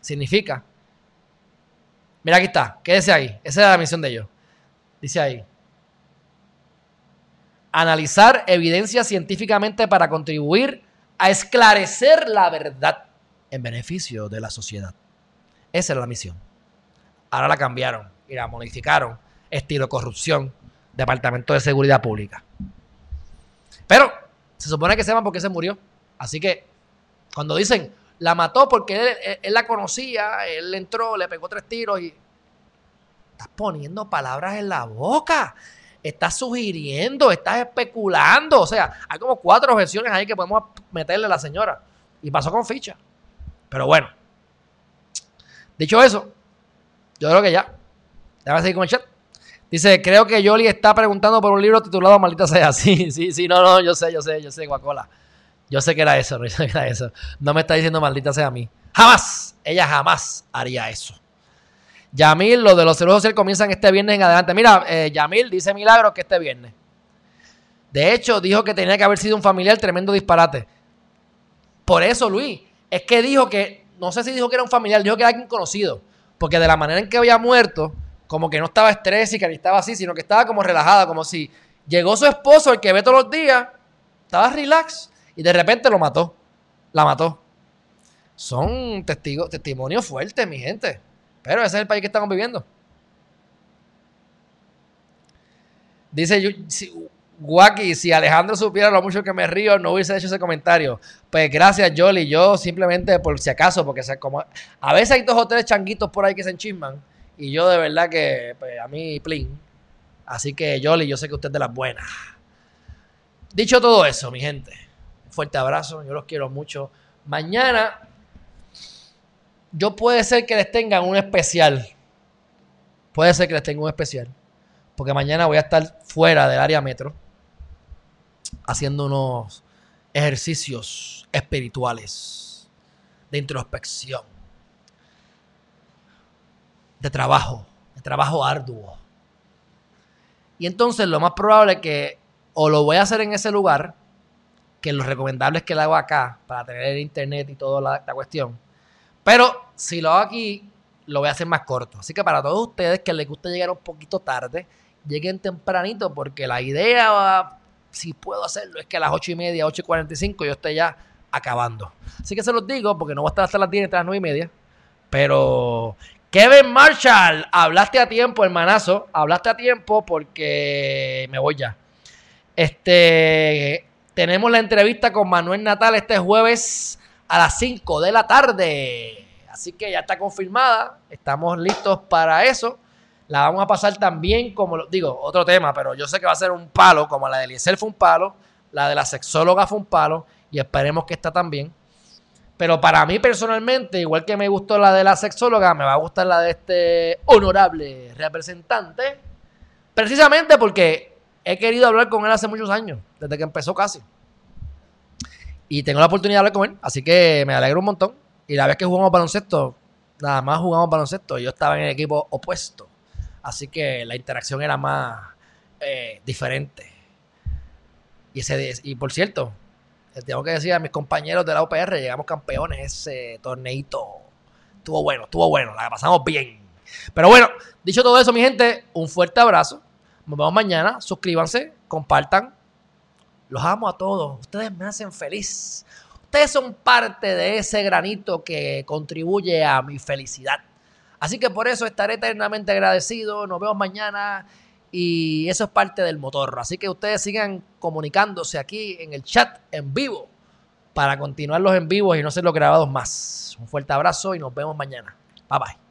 significa. Mira, aquí está, quédese ahí. Esa es la misión de ellos. Dice ahí. Analizar evidencia científicamente para contribuir a esclarecer la verdad en beneficio de la sociedad. Esa era la misión. Ahora la cambiaron y la modificaron. Estilo corrupción, Departamento de Seguridad Pública. Pero se supone que sepan por qué se murió. Así que cuando dicen, la mató porque él, él- él la conocía, él entró, le pegó tres tiros y... Estás poniendo palabras en la boca. Estás sugiriendo, estás especulando. O sea, hay como cuatro versiones ahí que podemos meterle a la señora. Y pasó con ficha. Pero bueno. Dicho eso, yo creo que ya. Déjame seguir con el chat. Dice, creo que Yoli está preguntando por un libro titulado Maldita sea. Sí, sí, sí, no, no, yo sé, yo sé, yo sé, Guacola. Yo sé que era eso, yo sé que era eso. No me está diciendo maldita sea a mí. Jamás, ella jamás haría eso. Yamil, lo de los servicios sociales comienzan este viernes en adelante. Mira, eh, Yamil dice Milagro que este viernes. De hecho, dijo que tenía que haber sido un familiar tremendo disparate. Por eso, Luis, es que dijo que, no sé si dijo que era un familiar, dijo que era alguien conocido. Porque de la manera en que había muerto, como que no estaba estrésica ni estaba así, sino que estaba como relajada, como si llegó su esposo, el que ve todos los días, estaba relax y de repente lo mató. La mató. Son testigos, testimonios fuertes, mi gente. Pero ese es el país que estamos viviendo. Dice Guaki, si Alejandro supiera lo mucho que me río, no hubiese hecho ese comentario. Pues gracias, Jolly. Yo simplemente por si acaso, porque como a veces hay dos o tres changuitos por ahí que se enchisman. Y yo de verdad que pues, a mí, plin. Así que, Jolly, yo sé que usted es de las buenas. Dicho todo eso, mi gente, un fuerte abrazo. Yo los quiero mucho. Mañana, yo puede ser que les tengan un especial. Puede ser que les tenga un especial. Porque mañana voy a estar fuera del área metro haciendo unos ejercicios espirituales de introspección, de trabajo, de trabajo arduo. Y entonces lo más probable es que o lo voy a hacer en ese lugar, que lo recomendable es que lo hago acá para tener internet y toda la, la cuestión. Pero si lo hago aquí, lo voy a hacer más corto. Así que para todos ustedes que les gusta llegar un poquito tarde, lleguen tempranito porque la idea, si puedo hacerlo, es que a las 8 y media, 8 y 45 yo esté ya acabando. Así que se los digo porque no voy a estar hasta las 10 ni hasta las 9 y media. Pero Kevin Marshall, hablaste a tiempo, hermanazo. Hablaste a tiempo porque me voy ya. Este, tenemos la entrevista con Manuel Natal este jueves a las 5 de la tarde. Así que ya está confirmada. Estamos listos para eso. La vamos a pasar también como, lo- digo, otro tema, pero yo sé que va a ser un palo, como la de Eliezer fue un palo. La de la sexóloga fue un palo y esperemos que esta también. Pero para mí personalmente, igual que me gustó la de la sexóloga, me va a gustar la de este honorable representante. Precisamente porque he querido hablar con él hace muchos años, desde que empezó casi. Y tengo la oportunidad de hablar con él, así que me alegro un montón. Y la vez que jugamos baloncesto, nada más jugamos baloncesto, yo estaba en el equipo opuesto. Así que la interacción era más eh, diferente. Y, ese, y por cierto, tengo que decir a mis compañeros de la UPR, llegamos campeones ese torneito. Estuvo bueno, estuvo bueno, la pasamos bien. Pero bueno, dicho todo eso, mi gente, un fuerte abrazo. Nos vemos mañana. Suscríbanse, compartan. Los amo a todos. Ustedes me hacen feliz. Ustedes son parte de ese granito que contribuye a mi felicidad. Así que por eso estaré eternamente agradecido. Nos vemos mañana. Y eso es parte del motor. Así que ustedes sigan comunicándose aquí en el chat en vivo para continuar los en vivos y no ser los grabados más. Un fuerte abrazo y nos vemos mañana. Bye bye.